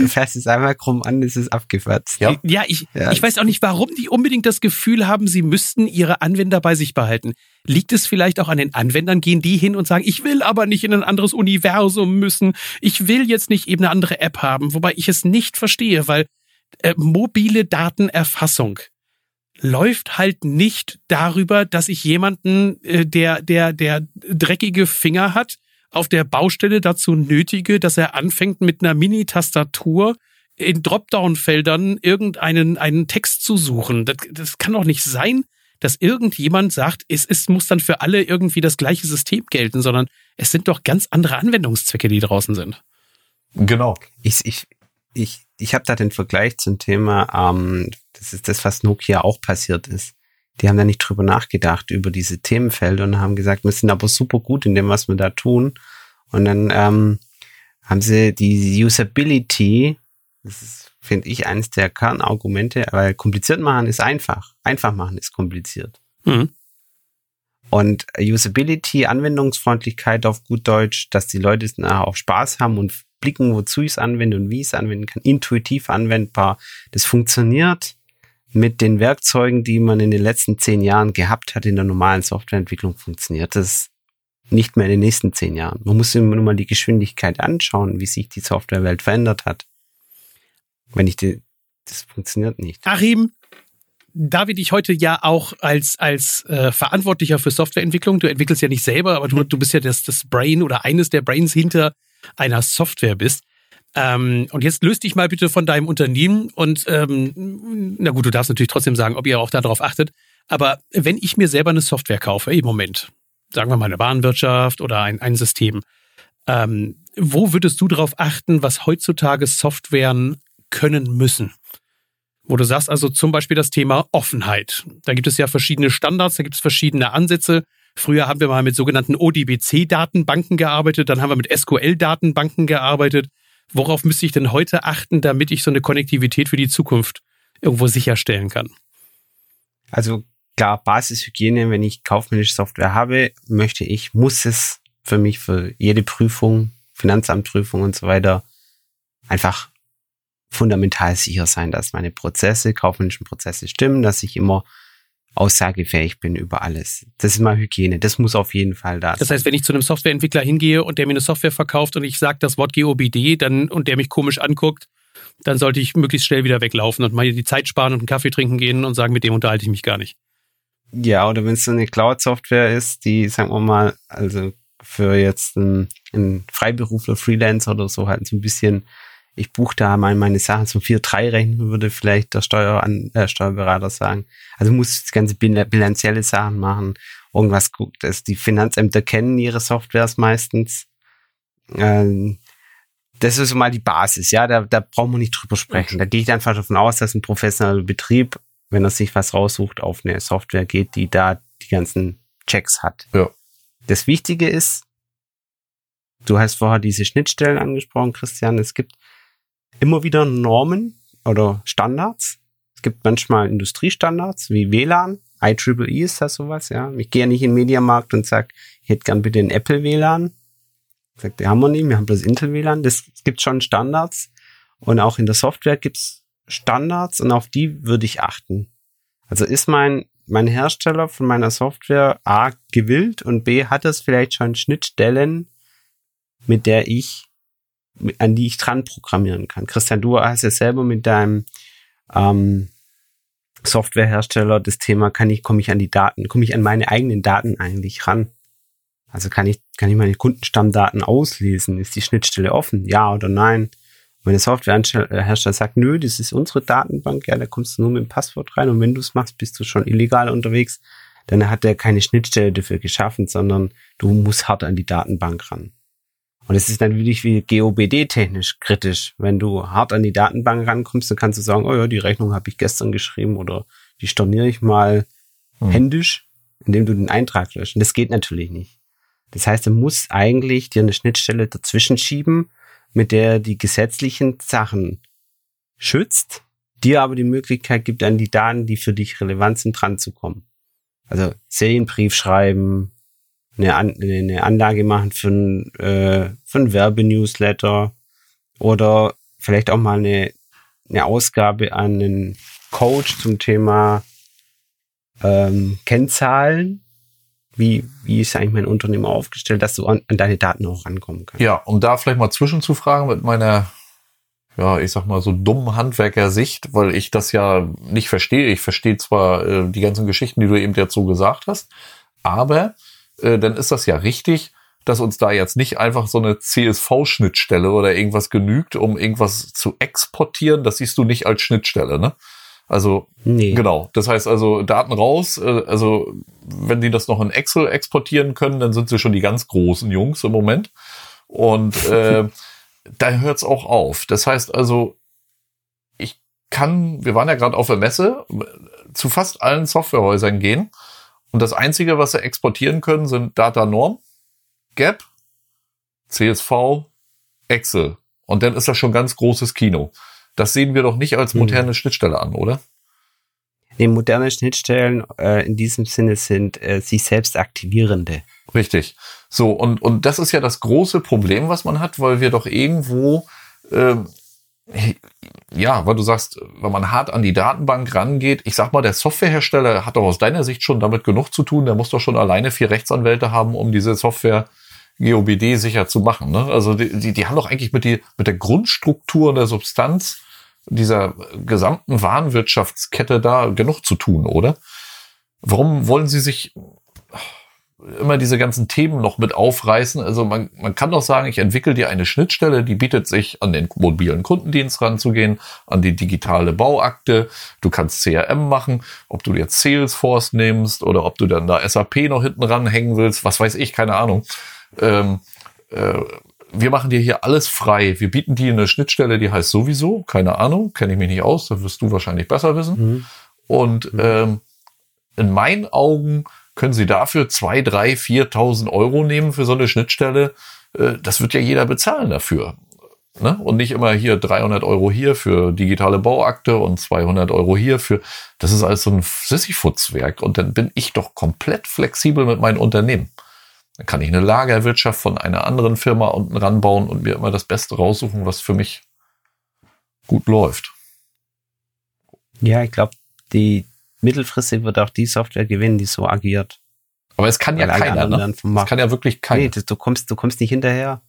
[SPEAKER 3] fährst es einmal krumm an, ist es abgefatzt.
[SPEAKER 1] Ja, ja, ich, ja. ich weiß auch nicht, warum die unbedingt das Gefühl haben, sie müssten ihre Anwender bei sich behalten. Liegt es vielleicht auch an den Anwendern? Gehen die hin und sagen, ich will aber nicht in ein anderes Universum müssen. Ich will jetzt nicht eben eine andere App haben, wobei ich es nicht verstehe, weil äh, mobile Datenerfassung läuft halt nicht darüber, dass ich jemanden, äh, der, der, der dreckige Finger hat, auf der Baustelle dazu nötige, dass er anfängt mit einer Mini-Tastatur in Dropdown-Feldern irgendeinen einen Text zu suchen. Das, das kann doch nicht sein, dass irgendjemand sagt, es, es muss dann für alle irgendwie das gleiche System gelten, sondern es sind doch ganz andere Anwendungszwecke, die draußen sind.
[SPEAKER 2] Genau.
[SPEAKER 3] Ich, ich, ich, ich habe da den Vergleich zum Thema, ähm, das ist das, was Nokia auch passiert ist die haben da nicht drüber nachgedacht, über diese Themenfelder und haben gesagt, wir sind aber super gut in dem, was wir da tun. Und dann ähm, haben sie die Usability, das ist, finde ich, eines der Kernargumente, weil kompliziert machen ist einfach. Einfach machen ist kompliziert. Mhm. Und Usability, Anwendungsfreundlichkeit auf gut Deutsch, dass die Leute es nachher auch Spaß haben und blicken, wozu ich es anwende und wie ich es anwenden kann, intuitiv anwendbar. Das funktioniert mit den Werkzeugen, die man in den letzten zehn Jahren gehabt hat in der normalen Softwareentwicklung, funktioniert das nicht mehr in den nächsten zehn Jahren. Man muss sich nur mal die Geschwindigkeit anschauen, wie sich die Softwarewelt verändert hat. Wenn ich die, das funktioniert nicht.
[SPEAKER 1] Achim, da wir dich heute ja auch als, als äh, Verantwortlicher für Softwareentwicklung, du entwickelst ja nicht selber, aber du, du bist ja das, das Brain oder eines der Brains hinter einer Software bist. Ähm, und jetzt löst dich mal bitte von deinem Unternehmen und ähm, na gut, du darfst natürlich trotzdem sagen, ob ihr auch darauf achtet. Aber wenn ich mir selber eine Software kaufe, im Moment, sagen wir mal eine Warenwirtschaft oder ein, ein System, ähm, wo würdest du darauf achten, was heutzutage Softwaren können müssen? Wo du sagst also zum Beispiel das Thema Offenheit. Da gibt es ja verschiedene Standards, da gibt es verschiedene Ansätze. Früher haben wir mal mit sogenannten ODBC-Datenbanken gearbeitet, dann haben wir mit SQL-Datenbanken gearbeitet. Worauf müsste ich denn heute achten, damit ich so eine Konnektivität für die Zukunft irgendwo sicherstellen kann?
[SPEAKER 3] Also klar, Basishygiene, wenn ich kaufmännische Software habe, möchte ich, muss es für mich für jede Prüfung, Finanzamtprüfung und so weiter einfach fundamental sicher sein, dass meine Prozesse, kaufmännischen Prozesse stimmen, dass ich immer aussagefähig bin über alles. Das ist mal Hygiene. Das muss auf jeden Fall da sein.
[SPEAKER 1] Das heißt, wenn ich zu einem Softwareentwickler hingehe und der mir eine Software verkauft und ich sage das Wort GOBD dann, und der mich komisch anguckt, dann sollte ich möglichst schnell wieder weglaufen und mal die Zeit sparen und einen Kaffee trinken gehen und sagen, mit dem unterhalte ich mich gar nicht.
[SPEAKER 3] Ja, oder wenn es so eine Cloud-Software ist, die, sagen wir mal, also für jetzt einen, einen Freiberufler, Freelancer oder so halt so ein bisschen ich buche da mal meine Sachen zum 4-3 rechnen, würde vielleicht der Steuer an, äh, Steuerberater sagen. Also muss das ganze bilanzielle Sachen machen. Irgendwas guckt. Also die Finanzämter kennen ihre Softwares meistens. Ähm, das ist mal die Basis, ja, da, da brauchen wir nicht drüber sprechen. Da gehe ich einfach davon aus, dass ein professioneller Betrieb, wenn er sich was raussucht, auf eine Software geht, die da die ganzen Checks hat.
[SPEAKER 2] Ja.
[SPEAKER 3] Das Wichtige ist, du hast vorher diese Schnittstellen angesprochen, Christian. Es gibt immer wieder Normen oder Standards. Es gibt manchmal Industriestandards wie WLAN. IEEE ist das sowas, ja. Ich gehe ja nicht in den Mediamarkt und sage, ich hätte gern bitte ein Apple WLAN. Sagt, die haben wir nicht, wir haben bloß Intel WLAN. Das gibt schon Standards. Und auch in der Software gibt's Standards und auf die würde ich achten. Also ist mein, mein Hersteller von meiner Software A gewillt und B hat es vielleicht schon Schnittstellen, mit der ich an die ich dran programmieren kann. Christian, du hast ja selber mit deinem ähm, Softwarehersteller das Thema, kann ich, komme ich an die Daten, komme ich an meine eigenen Daten eigentlich ran? Also kann ich, kann ich meine Kundenstammdaten auslesen? Ist die Schnittstelle offen? Ja oder nein? wenn der Softwarehersteller sagt, nö, das ist unsere Datenbank, ja, da kommst du nur mit dem Passwort rein und wenn du es machst, bist du schon illegal unterwegs, dann hat er keine Schnittstelle dafür geschaffen, sondern du musst hart an die Datenbank ran. Und es ist natürlich wie GOBD-technisch kritisch. Wenn du hart an die Datenbank rankommst, dann kannst du sagen, oh ja, die Rechnung habe ich gestern geschrieben oder die storniere ich mal hm. händisch, indem du den Eintrag löscht. Und das geht natürlich nicht. Das heißt, du musst eigentlich dir eine Schnittstelle dazwischen schieben, mit der die gesetzlichen Sachen schützt, dir aber die Möglichkeit gibt, an die Daten, die für dich relevant sind, dran zu kommen. Also Serienbrief schreiben, eine, An eine Anlage machen für ein, äh, für ein Werbenewsletter oder vielleicht auch mal eine, eine Ausgabe an einen Coach zum Thema ähm, Kennzahlen. Wie, wie ist eigentlich mein Unternehmen aufgestellt, dass du an, an deine Daten auch rankommen kannst?
[SPEAKER 2] Ja, um da vielleicht mal zwischenzufragen mit meiner, ja, ich sag mal so dummen Handwerkersicht, weil ich das ja nicht verstehe. Ich verstehe zwar äh, die ganzen Geschichten, die du eben dazu gesagt hast, aber äh, dann ist das ja richtig, dass uns da jetzt nicht einfach so eine CSV-Schnittstelle oder irgendwas genügt, um irgendwas zu exportieren. Das siehst du nicht als Schnittstelle, ne? Also
[SPEAKER 3] Nee.
[SPEAKER 2] genau. Das heißt also Daten raus. Äh, also wenn die das noch in Excel exportieren können, dann sind sie schon die ganz großen Jungs im Moment. Und äh, da hört's auch auf. Das heißt also, ich kann, wir waren ja gerade auf der Messe, zu fast allen Softwarehäusern gehen. Und das Einzige, was sie exportieren können, sind Data Norm, Gap, CSV, Excel. Und dann ist das schon ganz großes Kino. Das sehen wir doch nicht als
[SPEAKER 3] Hm.
[SPEAKER 2] moderne Schnittstelle an, oder?
[SPEAKER 3] Nee, moderne Schnittstellen äh, in diesem Sinne sind äh, sich selbst aktivierende.
[SPEAKER 2] Richtig. So, und, und das ist ja das große Problem, was man hat, weil wir doch irgendwo, ähm, ja, weil du sagst, wenn man hart an die Datenbank rangeht, ich sag mal, der Softwarehersteller hat doch aus deiner Sicht schon damit genug zu tun, der muss doch schon alleine vier Rechtsanwälte haben, um diese Software GOBD sicher zu machen. Ne? Also die, die, die haben doch eigentlich mit, die, mit der Grundstruktur und der Substanz dieser gesamten Warenwirtschaftskette da genug zu tun, oder? Warum wollen sie sich immer diese ganzen Themen noch mit aufreißen. Also man, man kann doch sagen, ich entwickle dir eine Schnittstelle, die bietet sich an den mobilen Kundendienst ranzugehen, an die digitale Bauakte. Du kannst CRM machen, ob du jetzt Salesforce nimmst oder ob du dann da SAP noch hinten ranhängen willst, was weiß ich, keine Ahnung. Ähm, äh, wir machen dir hier alles frei. Wir bieten dir eine Schnittstelle, die heißt sowieso, keine Ahnung, kenne ich mich nicht aus, da wirst du wahrscheinlich besser wissen.
[SPEAKER 3] Mhm.
[SPEAKER 2] Und ähm, in meinen Augen können Sie dafür zwei, drei, 4.000 Euro nehmen für so eine Schnittstelle. Äh, Das wird ja jeder bezahlen dafür. Ne? Und nicht immer hier 300 Euro hier für digitale Bauakte und 200 Euro hier für, das ist alles so ein Sisyphutzwerk. Und dann bin ich doch komplett flexibel mit meinem Unternehmen. Dann kann ich eine Lagerwirtschaft von einer anderen Firma unten ranbauen und mir immer das Beste raussuchen, was für mich gut läuft.
[SPEAKER 3] Ja, ich glaube, die mittelfristig wird auch die Software gewinnen, die so agiert.
[SPEAKER 2] Aber es kann ja
[SPEAKER 3] Weil alle
[SPEAKER 2] keiner.
[SPEAKER 3] anderen
[SPEAKER 2] Ne? Es kann ja wirklich keiner.
[SPEAKER 3] Nee, du kommst, du kommst nicht hinterher.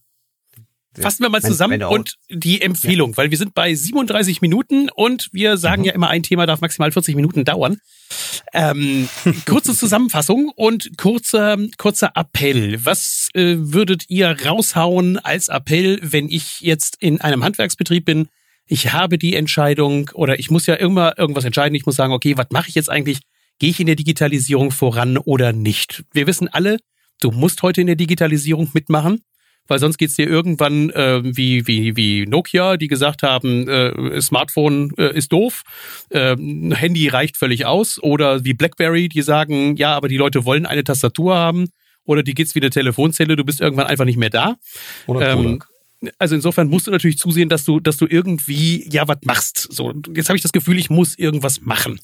[SPEAKER 1] Fassen wir mal zusammen und die Empfehlung, weil wir sind bei 37 Minuten und wir sagen
[SPEAKER 2] Mhm.
[SPEAKER 1] ja immer, ein Thema darf maximal 40 Minuten dauern. Ähm, kurze Zusammenfassung und kurzer, kurzer Appell. Was äh, würdet ihr raushauen als Appell, wenn ich jetzt in einem Handwerksbetrieb bin? Ich habe die Entscheidung oder ich muss ja immer irgendwas entscheiden. Ich muss sagen, okay, was mache ich jetzt eigentlich? Gehe ich in der Digitalisierung voran oder nicht? Wir wissen alle, du musst heute in der Digitalisierung mitmachen weil sonst geht's dir irgendwann äh, wie, wie, wie Nokia, die gesagt haben, äh, Smartphone äh, ist doof, äh, Handy reicht völlig aus. Oder wie BlackBerry, die sagen, ja, aber die Leute wollen eine Tastatur haben. Oder die geht's wie eine Telefonzelle, du bist irgendwann einfach nicht mehr da.
[SPEAKER 2] Oder
[SPEAKER 1] Ähm, also insofern musst du natürlich zusehen, dass du, dass du irgendwie ja was machst. So, jetzt habe ich das Gefühl, ich muss irgendwas machen.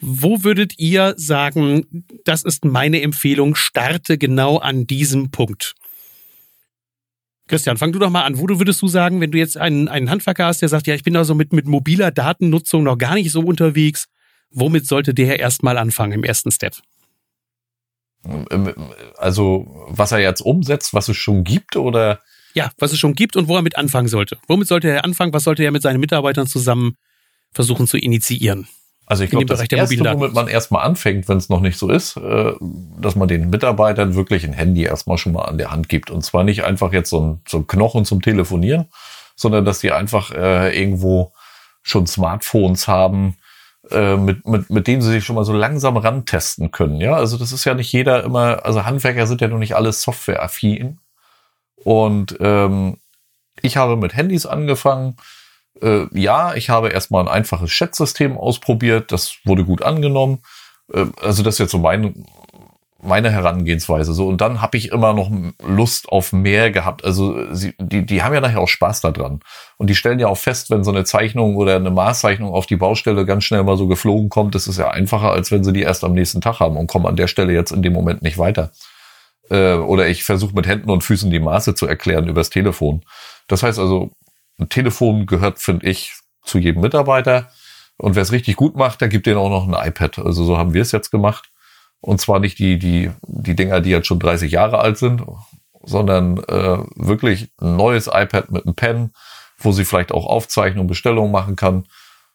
[SPEAKER 1] Wo würdet ihr sagen, das ist meine Empfehlung, starte genau an diesem Punkt? Christian, fang du doch mal an. Wo würdest du sagen, wenn du jetzt einen, einen Handwerker hast, der sagt, ja, ich bin da so mit, mit mobiler Datennutzung noch gar nicht so unterwegs, womit sollte der erstmal anfangen im ersten Step?
[SPEAKER 2] Ähm, Also, was er jetzt umsetzt, was es schon gibt, oder?
[SPEAKER 1] Ja, was es schon gibt und wo er mit anfangen sollte. Womit sollte er anfangen? Was sollte er mit seinen Mitarbeitern zusammen versuchen zu initiieren?
[SPEAKER 2] Also ich glaube, das
[SPEAKER 1] Bereich der
[SPEAKER 2] Erste, womit man erstmal anfängt, wenn es noch nicht so ist, äh, dass man den Mitarbeitern wirklich ein Handy erstmal schon mal an der Hand gibt. Und zwar nicht einfach jetzt so ein, so ein Knochen zum Telefonieren, sondern dass die einfach äh, irgendwo schon Smartphones haben, äh, mit, mit, mit denen sie sich schon mal so langsam rantesten können. Ja, also das ist ja nicht jeder immer, also Handwerker sind ja noch nicht alle softwareaffin. Und ähm, ich habe mit Handys angefangen. Äh, ja, ich habe erstmal ein einfaches Chat-System ausprobiert. Das wurde gut angenommen. Äh, also das ist jetzt so mein, meine Herangehensweise. So und dann habe ich immer noch Lust auf mehr gehabt. Also sie, die, die haben ja nachher auch Spaß daran und die stellen ja auch fest, wenn so eine Zeichnung oder eine Maßzeichnung auf die Baustelle ganz schnell mal so geflogen kommt, das ist ja einfacher, als wenn sie die erst am nächsten Tag haben und kommen an der Stelle jetzt in dem Moment nicht weiter. Äh, oder ich versuche mit Händen und Füßen die Maße zu erklären übers Telefon. Das heißt also, ein Telefon gehört, finde ich, zu jedem Mitarbeiter. Und wer es richtig gut macht, der gibt denen auch noch ein iPad. Also so haben wir es jetzt gemacht. Und zwar nicht die, die, die Dinger, die jetzt schon 30 Jahre alt sind, sondern äh, wirklich ein neues iPad mit einem Pen, wo sie vielleicht auch Aufzeichnungen, Bestellungen machen kann.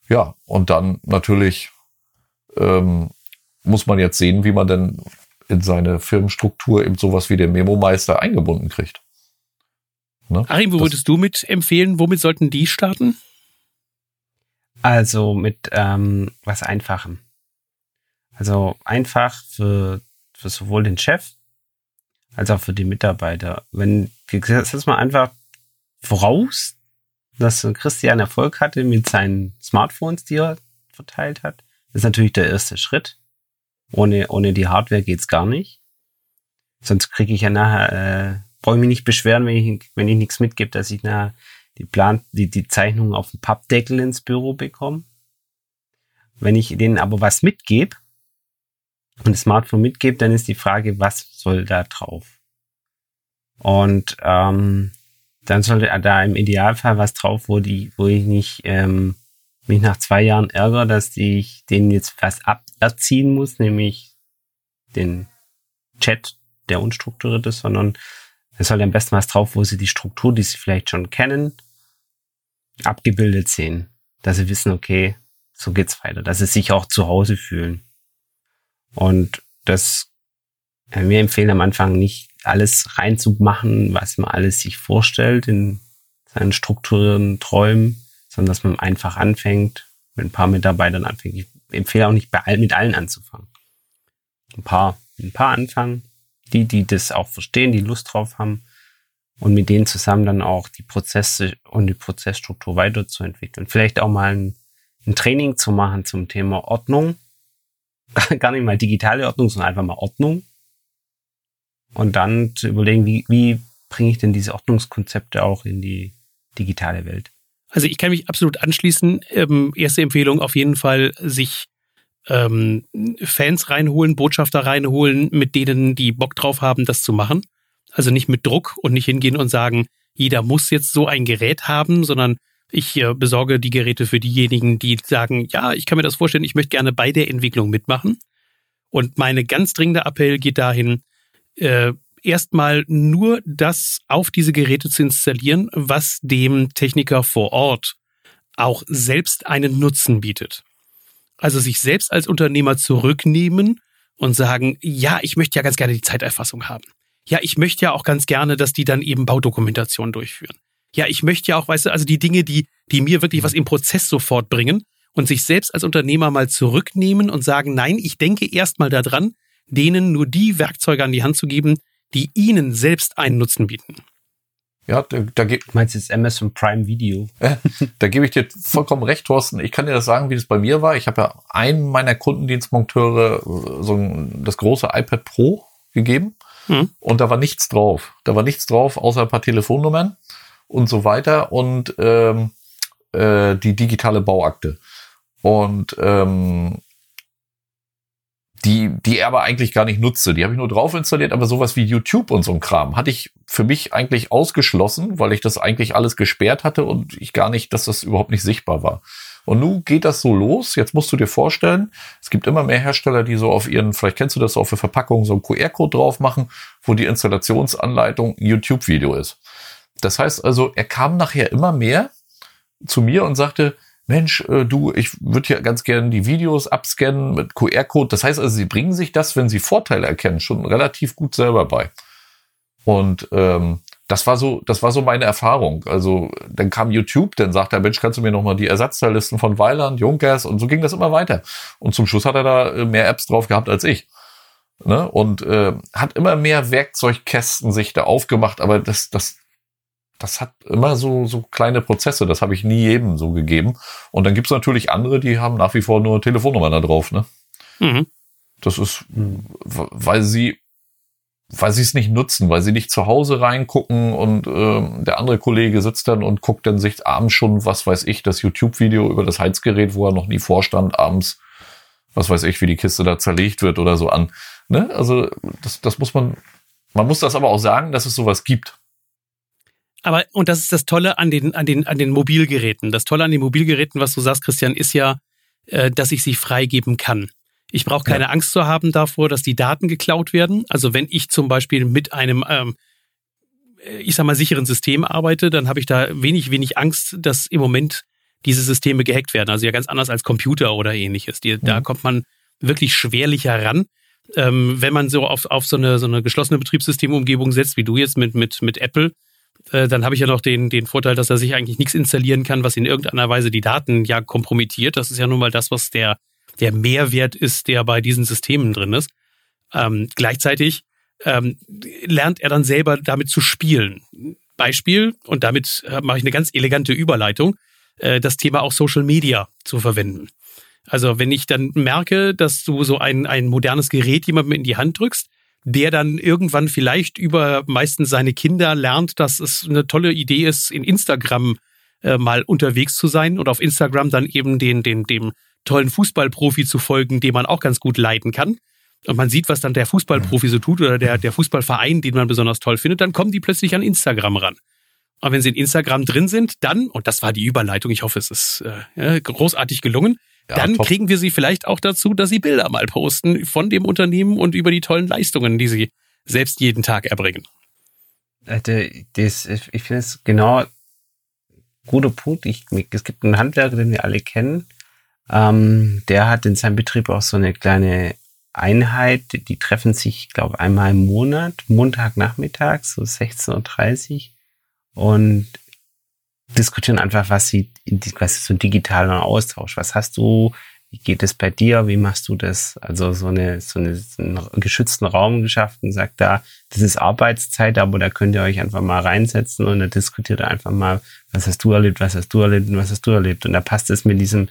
[SPEAKER 2] Ja, und dann natürlich ähm, muss man jetzt sehen, wie man denn in seine Firmenstruktur eben sowas wie den Memo-Meister eingebunden kriegt.
[SPEAKER 1] Ne? Arim, wo das, würdest du mit empfehlen? Womit sollten die starten?
[SPEAKER 3] Also mit ähm, was Einfachem. Also einfach für, für sowohl den Chef als auch für die Mitarbeiter. Wenn, setz mal einfach voraus, dass Christian Erfolg hatte mit seinen Smartphones, die er verteilt hat. Das ist natürlich der erste Schritt. Ohne, ohne die Hardware geht's gar nicht. Sonst kriege ich ja nachher, äh, brauche ich mich nicht beschweren, wenn ich, wenn ich nichts mitgebe, dass ich nachher die Plan, die, die Zeichnung auf dem Pappdeckel ins Büro bekomme. Wenn ich denen aber was mitgebe und das Smartphone mitgebe, dann ist die Frage, was soll da drauf? Und ähm, dann sollte da im Idealfall was drauf, wo die, wo ich nicht ähm, mich nach zwei Jahren ärgere, dass ich denen jetzt was aberziehen muss, nämlich den Chat, der unstrukturiert ist, sondern es soll am besten was drauf, wo sie die Struktur, die sie vielleicht schon kennen, abgebildet sehen. Dass sie wissen, okay, so geht's weiter. Dass sie sich auch zu Hause fühlen. Und das, äh, wir empfehlen am Anfang nicht alles reinzumachen, was man alles sich vorstellt in seinen Strukturen, Träumen, sondern dass man einfach anfängt, mit ein paar Mitarbeitern anfängt. Ich empfehle auch nicht all, mit allen anzufangen. Ein paar, ein paar anfangen, die, die das auch verstehen, die Lust drauf haben und mit denen zusammen dann auch die Prozesse und die Prozessstruktur weiterzuentwickeln. Vielleicht auch mal ein, ein Training zu machen zum Thema Ordnung. Gar nicht mal digitale Ordnung, sondern einfach mal Ordnung. Und dann zu überlegen, wie, wie bringe ich denn diese Ordnungskonzepte auch in die digitale Welt?
[SPEAKER 1] Also ich kann mich absolut anschließen. Ähm, erste Empfehlung auf jeden Fall, sich ähm, Fans reinholen, Botschafter reinholen, mit denen die Bock drauf haben, das zu machen. Also nicht mit Druck und nicht hingehen und sagen, jeder muss jetzt so ein Gerät haben, sondern ich äh, besorge die Geräte für diejenigen, die sagen, ja, ich kann mir das vorstellen, ich möchte gerne bei der Entwicklung mitmachen. Und meine ganz dringende Appell geht dahin, äh, erstmal nur das auf diese Geräte zu installieren, was dem Techniker vor Ort auch selbst einen Nutzen bietet. Also sich selbst als Unternehmer zurücknehmen und sagen, ja, ich möchte ja ganz gerne die Zeiterfassung haben. Ja, ich möchte ja auch ganz gerne, dass die dann eben Baudokumentation durchführen. Ja, ich möchte ja auch, weißt du, also die Dinge, die, die mir wirklich was im Prozess sofort bringen und sich selbst als Unternehmer mal zurücknehmen und sagen, nein, ich denke erstmal daran, denen nur die Werkzeuge an die Hand zu geben, die ihnen selbst einen Nutzen bieten.
[SPEAKER 2] Ja, da, da
[SPEAKER 3] du meinst jetzt Amazon Prime Video?
[SPEAKER 2] Da gebe ich dir vollkommen recht, Thorsten. Ich kann dir das sagen, wie das bei mir war. Ich habe ja einem meiner Kundendienstmonteure äh, so ein, das große iPad Pro gegeben hm. und da war nichts drauf. Da war nichts drauf, außer ein paar Telefonnummern und so weiter und ähm, äh, die digitale Bauakte. Und ähm, die, die er aber eigentlich gar nicht nutze. Die habe ich nur drauf installiert, aber sowas wie YouTube und so ein Kram hatte ich für mich eigentlich ausgeschlossen, weil ich das eigentlich alles gesperrt hatte und ich gar nicht, dass das überhaupt nicht sichtbar war. Und nun geht das so los. Jetzt musst du dir vorstellen, es gibt immer mehr Hersteller, die so auf ihren, vielleicht kennst du das auch für Verpackungen, so einen QR-Code drauf machen, wo die Installationsanleitung YouTube-Video ist. Das heißt also, er kam nachher immer mehr zu mir und sagte, Mensch, äh, du, ich würde ja ganz gerne die Videos abscannen mit QR-Code. Das heißt also, sie bringen sich das, wenn sie Vorteile erkennen, schon relativ gut selber bei. Und ähm, das war so, das war so meine Erfahrung. Also dann kam YouTube, dann sagt der Mensch, kannst du mir noch mal die Ersatzteillisten von Weiland, Junkers und so ging das immer weiter. Und zum Schluss hat er da äh, mehr Apps drauf gehabt als ich. Ne? Und äh, hat immer mehr Werkzeugkästen sich da aufgemacht, aber das, das das hat immer so, so kleine Prozesse. Das habe ich nie jedem so gegeben. Und dann gibt es natürlich andere, die haben nach wie vor nur Telefonnummern da drauf. Ne? Mhm. Das ist, weil sie, weil sie es nicht nutzen, weil sie nicht zu Hause reingucken und äh, der andere Kollege sitzt dann und guckt dann sich abends schon, was weiß ich, das YouTube-Video über das Heizgerät, wo er noch nie vorstand, abends, was weiß ich, wie die Kiste da zerlegt wird oder so an. Ne? Also das, das muss man, man muss das aber auch sagen, dass es sowas gibt.
[SPEAKER 1] Aber, und das ist das Tolle an den, an den, an den Mobilgeräten. Das Tolle an den Mobilgeräten, was du sagst, Christian, ist ja, äh, dass ich sie freigeben kann. Ich brauche keine ja. Angst zu haben davor, dass die Daten geklaut werden. Also wenn ich zum Beispiel mit einem, ähm, ich sag mal, sicheren System arbeite, dann habe ich da wenig, wenig Angst, dass im Moment diese Systeme gehackt werden. Also ja ganz anders als Computer oder ähnliches. Die, mhm. Da kommt man wirklich schwerlicher ran. Ähm, wenn man so auf, auf so, eine, so eine geschlossene Betriebssystemumgebung setzt, wie du jetzt mit, mit, mit Apple, äh, dann habe ich ja noch den, den Vorteil, dass er sich eigentlich nichts installieren kann, was in irgendeiner Weise die Daten ja kompromittiert. Das ist ja nun mal das, was der, der Mehrwert ist, der bei diesen Systemen drin ist. Ähm, gleichzeitig ähm, lernt er dann selber damit zu spielen. Beispiel, und damit äh, mache ich eine ganz elegante Überleitung, äh, das Thema auch Social Media zu verwenden. Also wenn ich dann merke, dass du so ein, ein modernes Gerät jemandem in die Hand drückst, der dann irgendwann vielleicht über meistens seine Kinder lernt, dass es eine tolle Idee ist, in Instagram äh, mal unterwegs zu sein und auf Instagram dann eben den, den, dem tollen Fußballprofi zu folgen, den man auch ganz gut leiten kann. Und man sieht, was dann der Fußballprofi so tut oder der, der Fußballverein, den man besonders toll findet, dann kommen die plötzlich an Instagram ran. Und wenn sie in Instagram drin sind, dann, und das war die Überleitung, ich hoffe, es ist äh, großartig gelungen, ja, dann top. kriegen wir sie vielleicht auch dazu, dass sie Bilder mal posten von dem Unternehmen und über die tollen Leistungen, die sie selbst jeden Tag erbringen.
[SPEAKER 3] Äh, das, ich finde es genau guter Punkt. Ich, es gibt einen Handwerker, den wir alle kennen. Ähm, der hat in seinem Betrieb auch so eine kleine Einheit. Die treffen sich, glaube einmal im Monat, Montagnachmittag, so 16.30 Uhr. Und diskutieren einfach, was sie, was ist so ein digitaler Austausch? Was hast du? Wie geht es bei dir? Wie machst du das? Also so eine, so eine, so einen geschützten Raum geschaffen, sagt da, das ist Arbeitszeit, aber da könnt ihr euch einfach mal reinsetzen und dann diskutiert einfach mal, was hast du erlebt, was hast du erlebt und was hast du erlebt. Und da passt es mit diesem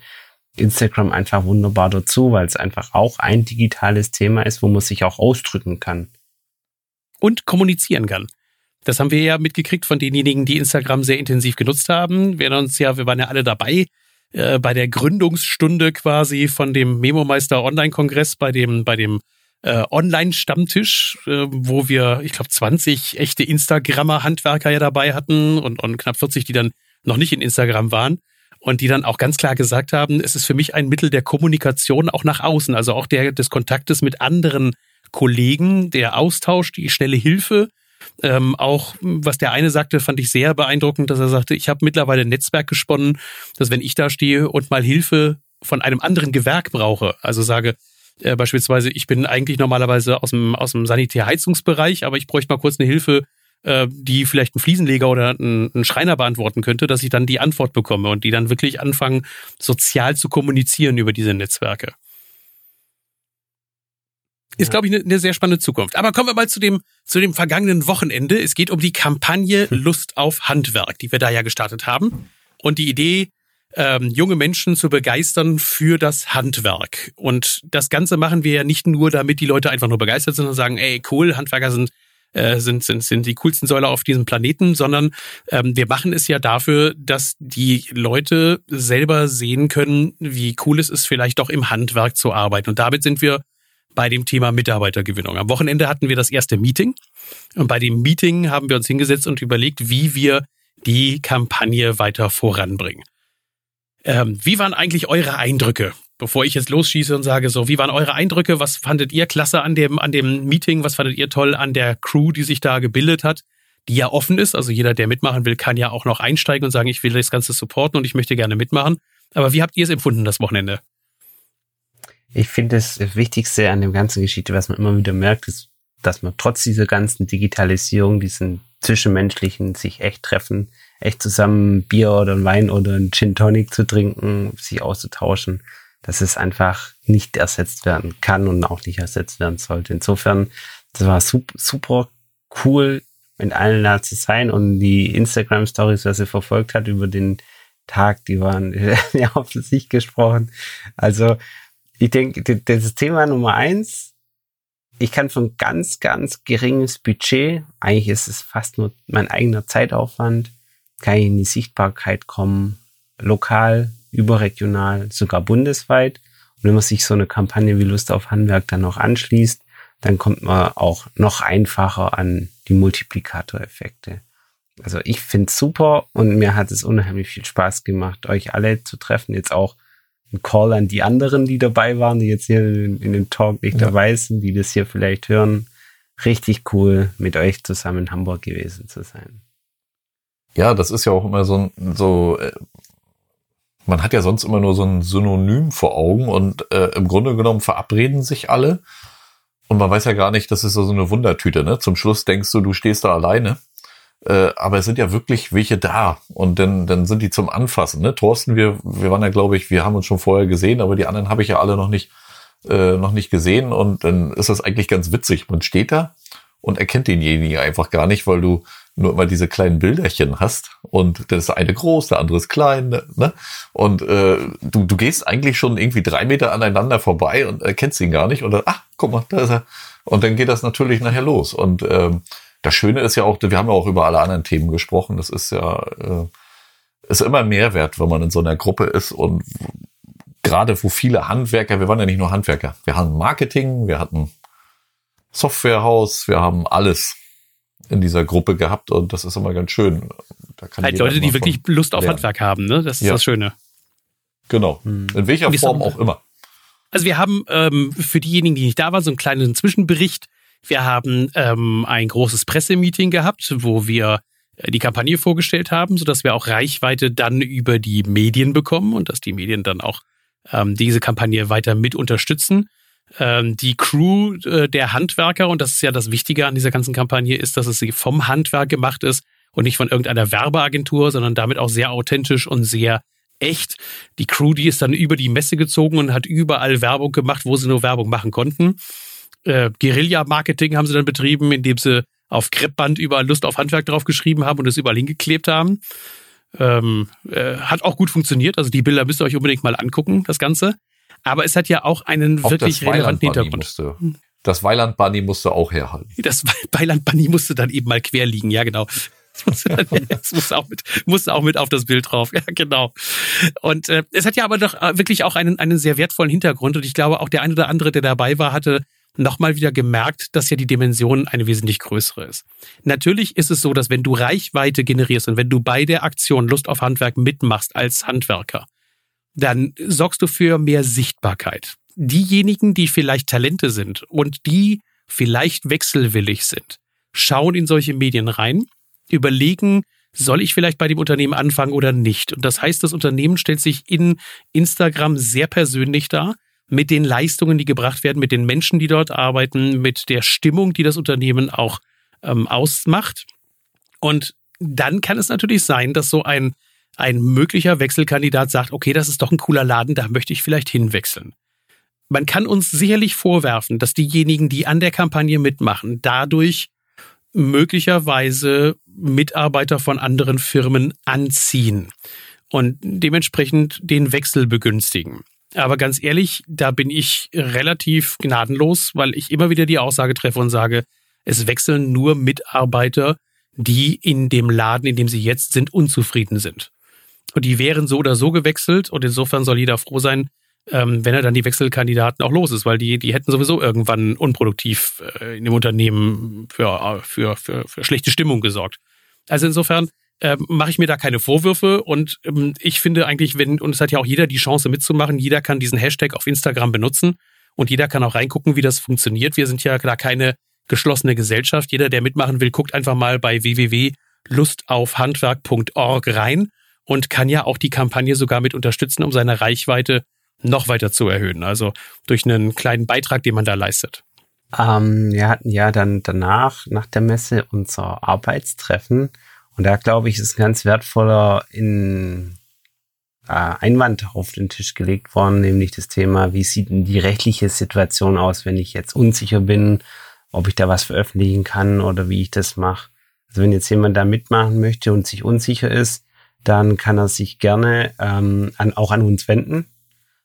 [SPEAKER 3] Instagram einfach wunderbar dazu, weil es einfach auch ein digitales Thema ist, wo man sich auch ausdrücken kann.
[SPEAKER 1] Und kommunizieren kann. Das haben wir ja mitgekriegt von denjenigen, die Instagram sehr intensiv genutzt haben. Wir uns ja, wir waren ja alle dabei äh, bei der Gründungsstunde quasi von dem Memo-Meister Online-Kongress, bei dem, bei dem äh, Online-Stammtisch, äh, wo wir, ich glaube, 20 echte Instagrammer-Handwerker ja dabei hatten und, und knapp 40, die dann noch nicht in Instagram waren und die dann auch ganz klar gesagt haben, es ist für mich ein Mittel der Kommunikation auch nach außen, also auch der des Kontaktes mit anderen Kollegen, der Austausch, die schnelle Hilfe ähm, auch, was der eine sagte, fand ich sehr beeindruckend, dass er sagte, ich habe mittlerweile ein Netzwerk gesponnen, dass wenn ich da stehe und mal Hilfe von einem anderen Gewerk brauche, also sage, äh, beispielsweise, ich bin eigentlich normalerweise aus dem, aus dem Sanitärheizungsbereich, aber ich bräuchte mal kurz eine Hilfe, äh, die vielleicht ein Fliesenleger oder ein, ein Schreiner beantworten könnte, dass ich dann die Antwort bekomme und die dann wirklich anfangen, sozial zu kommunizieren über diese Netzwerke. Ist, glaube ich, eine, eine sehr spannende Zukunft. Aber kommen wir mal zu dem, zu dem vergangenen Wochenende. Es geht um die Kampagne hm. Lust auf Handwerk, die wir da ja gestartet haben. Und die Idee, ähm, junge Menschen zu begeistern für das Handwerk. Und das Ganze machen wir ja nicht nur, damit die Leute einfach nur begeistert sind und sagen, ey, cool, Handwerker sind äh, sind, sind, sind die coolsten Säuler auf diesem Planeten, sondern ähm, wir machen es ja dafür, dass die Leute selber sehen können, wie cool es ist, vielleicht doch im Handwerk zu arbeiten. Und damit sind wir bei dem Thema Mitarbeitergewinnung. Am Wochenende hatten wir das erste Meeting und bei dem Meeting haben wir uns hingesetzt und überlegt, wie wir die Kampagne weiter voranbringen. Ähm, wie waren eigentlich eure Eindrücke? Bevor ich jetzt losschieße und sage so, wie waren eure Eindrücke? Was fandet ihr klasse an dem, an dem Meeting? Was fandet ihr toll an der Crew, die sich da gebildet hat? Die ja offen ist. Also jeder, der mitmachen will, kann ja auch noch einsteigen und sagen, ich will das Ganze supporten und ich möchte gerne mitmachen. Aber wie habt ihr es empfunden, das Wochenende?
[SPEAKER 3] Ich finde das Wichtigste an dem ganzen Geschichte, was man immer wieder merkt, ist, dass man trotz dieser ganzen Digitalisierung, diesen zwischenmenschlichen sich echt treffen, echt zusammen Bier oder ein Wein oder ein Gin Tonic zu trinken, sich auszutauschen, dass es einfach nicht ersetzt werden kann und auch nicht ersetzt werden sollte. Insofern, das war super, cool, mit allen da zu sein und die Instagram Stories, was sie verfolgt hat über den Tag, die waren ja auf sich gesprochen. Also ich denke, das Thema Nummer eins, ich kann von ganz, ganz geringes Budget, eigentlich ist es fast nur mein eigener Zeitaufwand, kann ich in die Sichtbarkeit kommen, lokal, überregional, sogar bundesweit. Und wenn man sich so eine Kampagne wie Lust auf Handwerk dann noch anschließt, dann kommt man auch noch einfacher an die Multiplikatoreffekte. also ich finde es super und mir hat es unheimlich viel Spaß gemacht, euch alle zu treffen. Jetzt auch ein Call an die anderen, die dabei waren, die jetzt hier in, in dem Talk nicht ja. dabei sind, die das hier vielleicht hören. Richtig cool, mit euch zusammen in Hamburg gewesen zu sein.
[SPEAKER 2] Ja, das ist ja auch immer so ein, so, äh, man hat ja sonst immer nur so ein Synonym vor Augen und äh, im Grunde genommen verabreden sich alle und man weiß ja gar nicht, das ist so eine Wundertüte, ne? Zum Schluss denkst du, du stehst da alleine. Äh, aber es sind ja wirklich welche da und dann, dann sind die zum Anfassen. Ne? Thorsten, wir, wir waren ja, glaube ich, wir haben uns schon vorher gesehen, aber die anderen habe ich ja alle noch nicht, äh, noch nicht gesehen und dann ist das eigentlich ganz witzig. Man steht da und erkennt denjenigen einfach gar nicht, weil du nur immer diese kleinen Bilderchen hast und das ist eine groß, der andere ist klein, ne? Und äh, du, du gehst eigentlich schon irgendwie drei Meter aneinander vorbei und erkennst ihn gar nicht und dann, ach, guck mal, da ist er. Und dann geht das natürlich nachher los. Und ähm, das Schöne ist ja auch, wir haben ja auch über alle anderen Themen gesprochen. Das ist ja äh, ist immer Mehrwert, wenn man in so einer Gruppe ist und gerade wo viele Handwerker, wir waren ja nicht nur Handwerker, wir hatten Marketing, wir hatten Softwarehaus, wir haben alles in dieser Gruppe gehabt und das ist immer ganz schön.
[SPEAKER 1] Da kann halt Leute, die wirklich Lust auf lernen. Handwerk haben, ne? Das ist ja. das Schöne.
[SPEAKER 2] Genau. Hm. In welcher Form auch immer.
[SPEAKER 1] Also wir haben ähm, für diejenigen, die nicht da waren, so einen kleinen Zwischenbericht. Wir haben ähm, ein großes Pressemeeting gehabt, wo wir äh, die Kampagne vorgestellt haben, sodass wir auch Reichweite dann über die Medien bekommen und dass die Medien dann auch ähm, diese Kampagne weiter mit unterstützen ähm, die Crew äh, der Handwerker, und das ist ja das Wichtige an dieser ganzen Kampagne, ist, dass es sie vom Handwerk gemacht ist und nicht von irgendeiner Werbeagentur, sondern damit auch sehr authentisch und sehr echt. Die Crew, die ist dann über die Messe gezogen und hat überall Werbung gemacht, wo sie nur Werbung machen konnten. Äh, Guerilla-Marketing haben sie dann betrieben, indem sie auf Kreppband überall Lust auf Handwerk draufgeschrieben haben und es überall hingeklebt haben. Ähm, äh, hat auch gut funktioniert. Also die Bilder müsst ihr euch unbedingt mal angucken, das Ganze. Aber es hat ja auch einen auch wirklich relevanten Hintergrund.
[SPEAKER 2] Musste, das Weiland Bunny musste auch herhalten.
[SPEAKER 1] Das Weiland Bunny musste dann eben mal quer liegen, ja genau. Das musste, das musste, auch mit, musste auch mit auf das Bild drauf. Ja, genau. Und äh, es hat ja aber doch äh, wirklich auch einen, einen sehr wertvollen Hintergrund. Und ich glaube, auch der eine oder andere, der dabei war, hatte nochmal wieder gemerkt, dass ja die Dimension eine wesentlich größere ist. Natürlich ist es so, dass wenn du Reichweite generierst und wenn du bei der Aktion Lust auf Handwerk mitmachst als Handwerker, dann sorgst du für mehr Sichtbarkeit. Diejenigen, die vielleicht Talente sind und die vielleicht wechselwillig sind, schauen in solche Medien rein, überlegen, soll ich vielleicht bei dem Unternehmen anfangen oder nicht? Und das heißt, das Unternehmen stellt sich in Instagram sehr persönlich dar, mit den Leistungen, die gebracht werden, mit den Menschen, die dort arbeiten, mit der Stimmung, die das Unternehmen auch ähm, ausmacht. Und dann kann es natürlich sein, dass so ein ein möglicher Wechselkandidat sagt, okay, das ist doch ein cooler Laden, da möchte ich vielleicht hinwechseln. Man kann uns sicherlich vorwerfen, dass diejenigen, die an der Kampagne mitmachen, dadurch möglicherweise Mitarbeiter von anderen Firmen anziehen und dementsprechend den Wechsel begünstigen. Aber ganz ehrlich, da bin ich relativ gnadenlos, weil ich immer wieder die Aussage treffe und sage, es wechseln nur Mitarbeiter, die in dem Laden, in dem sie jetzt sind, unzufrieden sind. Und die wären so oder so gewechselt. Und insofern soll jeder froh sein, ähm, wenn er dann die Wechselkandidaten auch los ist, weil die, die hätten sowieso irgendwann unproduktiv äh, in dem Unternehmen für, für, für, für schlechte Stimmung gesorgt. Also insofern äh, mache ich mir da keine Vorwürfe und ähm, ich finde eigentlich, wenn, und es hat ja auch jeder die Chance mitzumachen, jeder kann diesen Hashtag auf Instagram benutzen und jeder kann auch reingucken, wie das funktioniert. Wir sind ja da keine geschlossene Gesellschaft. Jeder, der mitmachen will, guckt einfach mal bei www.lustaufhandwerk.org rein und kann ja auch die Kampagne sogar mit unterstützen, um seine Reichweite noch weiter zu erhöhen. Also durch einen kleinen Beitrag, den man da leistet.
[SPEAKER 3] Ähm, wir hatten ja dann danach, nach der Messe, unser Arbeitstreffen. Und da glaube ich, ist ein ganz wertvoller in, äh, Einwand auf den Tisch gelegt worden, nämlich das Thema, wie sieht denn die rechtliche Situation aus, wenn ich jetzt unsicher bin, ob ich da was veröffentlichen kann oder wie ich das mache. Also wenn jetzt jemand da mitmachen möchte und sich unsicher ist, dann kann er sich gerne ähm, an, auch an uns wenden.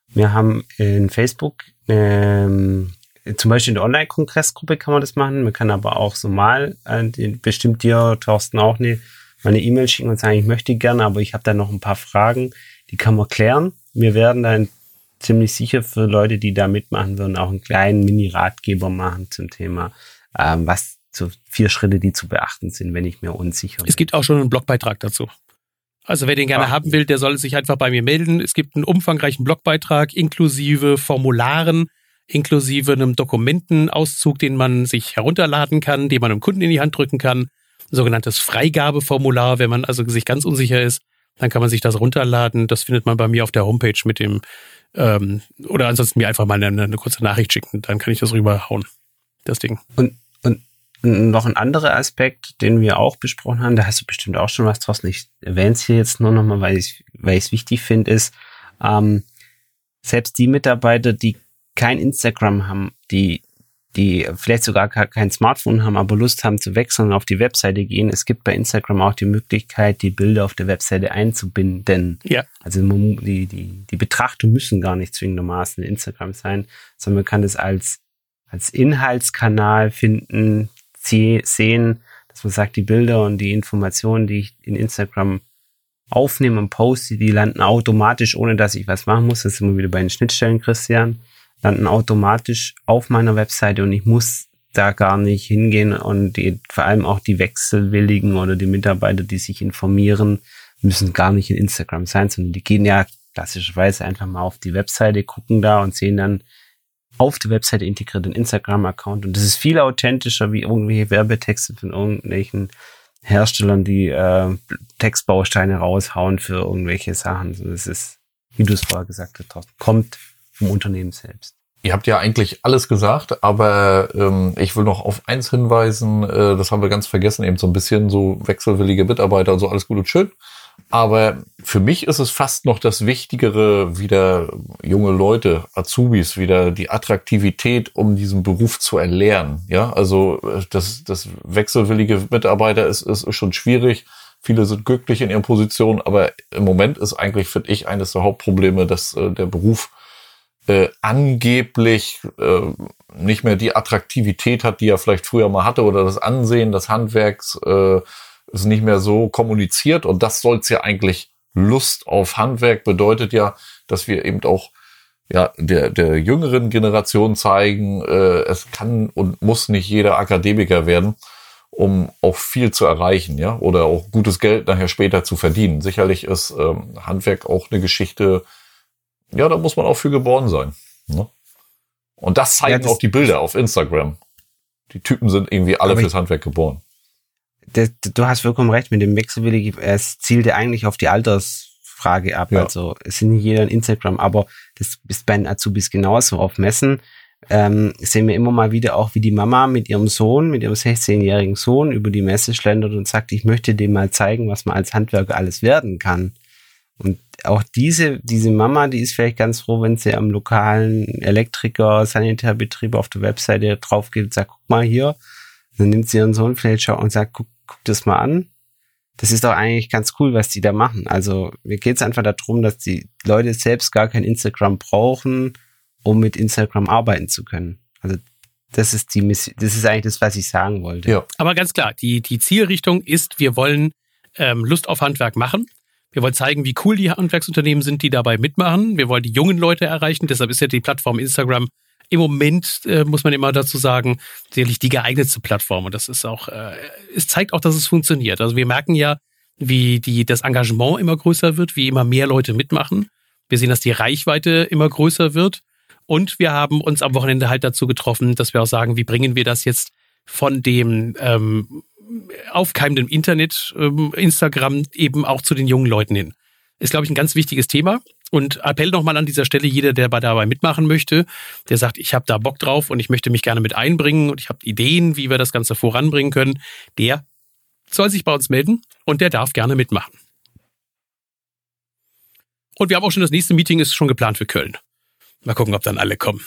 [SPEAKER 3] Wir haben in Facebook, ähm, zum Beispiel in der Online-Kongressgruppe kann man das machen. Man kann aber auch so mal, äh, bestimmt dir, Thorsten, auch eine, mal eine E-Mail schicken und sagen, ich möchte gerne, aber ich habe da noch ein paar Fragen, die kann man klären. Wir werden dann ziemlich sicher für Leute, die da mitmachen würden, auch einen kleinen Mini-Ratgeber machen zum Thema, ähm, was so vier Schritte, die zu beachten sind, wenn ich mir unsicher bin.
[SPEAKER 1] Es gibt auch schon einen Blogbeitrag dazu. Also wer den gerne ah. haben will, der soll sich einfach bei mir melden. Es gibt einen umfangreichen Blogbeitrag inklusive Formularen, inklusive einem Dokumentenauszug, den man sich herunterladen kann, den man einem Kunden in die Hand drücken kann. Ein sogenanntes Freigabeformular, wenn man also sich ganz unsicher ist, dann kann man sich das runterladen. Das findet man bei mir auf der Homepage mit dem ähm, oder ansonsten mir einfach mal eine, eine kurze Nachricht schicken, dann kann ich das rüberhauen. Das Ding.
[SPEAKER 3] Und, und noch ein anderer Aspekt, den wir auch besprochen haben, da hast du bestimmt auch schon was draußen. Ich erwähne es hier jetzt nur nochmal, weil ich weil ich es wichtig finde, ist, ähm, selbst die Mitarbeiter, die kein Instagram haben, die die vielleicht sogar kein Smartphone haben, aber Lust haben zu wechseln und auf die Webseite gehen. Es gibt bei Instagram auch die Möglichkeit, die Bilder auf der Webseite einzubinden.
[SPEAKER 1] Ja.
[SPEAKER 3] Also die, die, die Betrachtung müssen gar nicht zwingendermaßen Instagram sein, sondern man kann das als, als Inhaltskanal finden, sehen, dass man sagt, die Bilder und die Informationen, die ich in Instagram aufnehme und poste, die landen automatisch, ohne dass ich was machen muss. Das sind wir wieder bei den Schnittstellen, Christian landen automatisch auf meiner Webseite und ich muss da gar nicht hingehen und die, vor allem auch die Wechselwilligen oder die Mitarbeiter, die sich informieren, müssen gar nicht in Instagram sein, sondern die gehen ja klassischerweise einfach mal auf die Webseite, gucken da und sehen dann auf der Webseite integriert den Instagram-Account und das ist viel authentischer wie irgendwelche Werbetexte von irgendwelchen Herstellern, die äh, Textbausteine raushauen für irgendwelche Sachen. Das ist, wie du es vorher gesagt hast, kommt vom Unternehmen selbst.
[SPEAKER 2] Ihr habt ja eigentlich alles gesagt, aber ähm, ich will noch auf eins hinweisen, äh, das haben wir ganz vergessen, eben so ein bisschen so wechselwillige Mitarbeiter und so alles gut und schön. Aber für mich ist es fast noch das Wichtigere, wieder junge Leute, Azubis, wieder die Attraktivität, um diesen Beruf zu erlernen. Ja, also äh, das, das wechselwillige Mitarbeiter ist, ist, ist schon schwierig. Viele sind glücklich in ihren Positionen, aber im Moment ist eigentlich, finde ich, eines der Hauptprobleme, dass äh, der Beruf äh, angeblich äh, nicht mehr die Attraktivität hat, die er vielleicht früher mal hatte oder das Ansehen des Handwerks äh, ist nicht mehr so kommuniziert und das soll es ja eigentlich Lust auf Handwerk bedeutet ja, dass wir eben auch ja, der, der jüngeren Generation zeigen, äh, es kann und muss nicht jeder Akademiker werden, um auch viel zu erreichen, ja, oder auch gutes Geld nachher später zu verdienen. Sicherlich ist ähm, Handwerk auch eine Geschichte, ja, da muss man auch für geboren sein. Ne? Und das zeigen ja, das auch die Bilder auf Instagram. Die Typen sind irgendwie alle fürs Handwerk geboren.
[SPEAKER 3] Das, du hast vollkommen recht mit dem Wechselwillig. Es zielte eigentlich auf die Altersfrage ab. Ja. Also es sind nicht jeder in Instagram, aber das ist bei den Azubis genauso. Auf Messen ähm, sehen wir immer mal wieder auch, wie die Mama mit ihrem Sohn, mit ihrem 16-jährigen Sohn über die Messe schlendert und sagt, ich möchte dem mal zeigen, was man als Handwerker alles werden kann. Und auch diese, diese Mama, die ist vielleicht ganz froh, wenn sie am lokalen Elektriker, Sanitärbetrieb auf der Webseite drauf geht und sagt, guck mal hier. Dann nimmt sie ihren Sohn vielleicht schon und sagt, guck, guck das mal an. Das ist doch eigentlich ganz cool, was die da machen. Also mir geht es einfach darum, dass die Leute selbst gar kein Instagram brauchen, um mit Instagram arbeiten zu können. Also das ist die Mission, das ist eigentlich das, was ich sagen wollte.
[SPEAKER 1] Ja. Aber ganz klar, die, die Zielrichtung ist, wir wollen ähm, Lust auf Handwerk machen. Wir wollen zeigen, wie cool die Handwerksunternehmen sind, die dabei mitmachen. Wir wollen die jungen Leute erreichen. Deshalb ist ja die Plattform Instagram im Moment, äh, muss man immer dazu sagen, sicherlich die geeignetste Plattform. Und das ist auch, äh, es zeigt auch, dass es funktioniert. Also wir merken ja, wie die, das Engagement immer größer wird, wie immer mehr Leute mitmachen. Wir sehen, dass die Reichweite immer größer wird. Und wir haben uns am Wochenende halt dazu getroffen, dass wir auch sagen, wie bringen wir das jetzt von dem ähm, aufkeimendem Internet, ähm, Instagram eben auch zu den jungen Leuten hin. Ist, glaube ich, ein ganz wichtiges Thema. Und Appell nochmal an dieser Stelle, jeder, der dabei mitmachen möchte, der sagt, ich habe da Bock drauf und ich möchte mich gerne mit einbringen und ich habe Ideen, wie wir das Ganze voranbringen können, der soll sich bei uns melden und der darf gerne mitmachen. Und wir haben auch schon das nächste Meeting ist schon geplant für Köln. Mal gucken, ob dann alle kommen.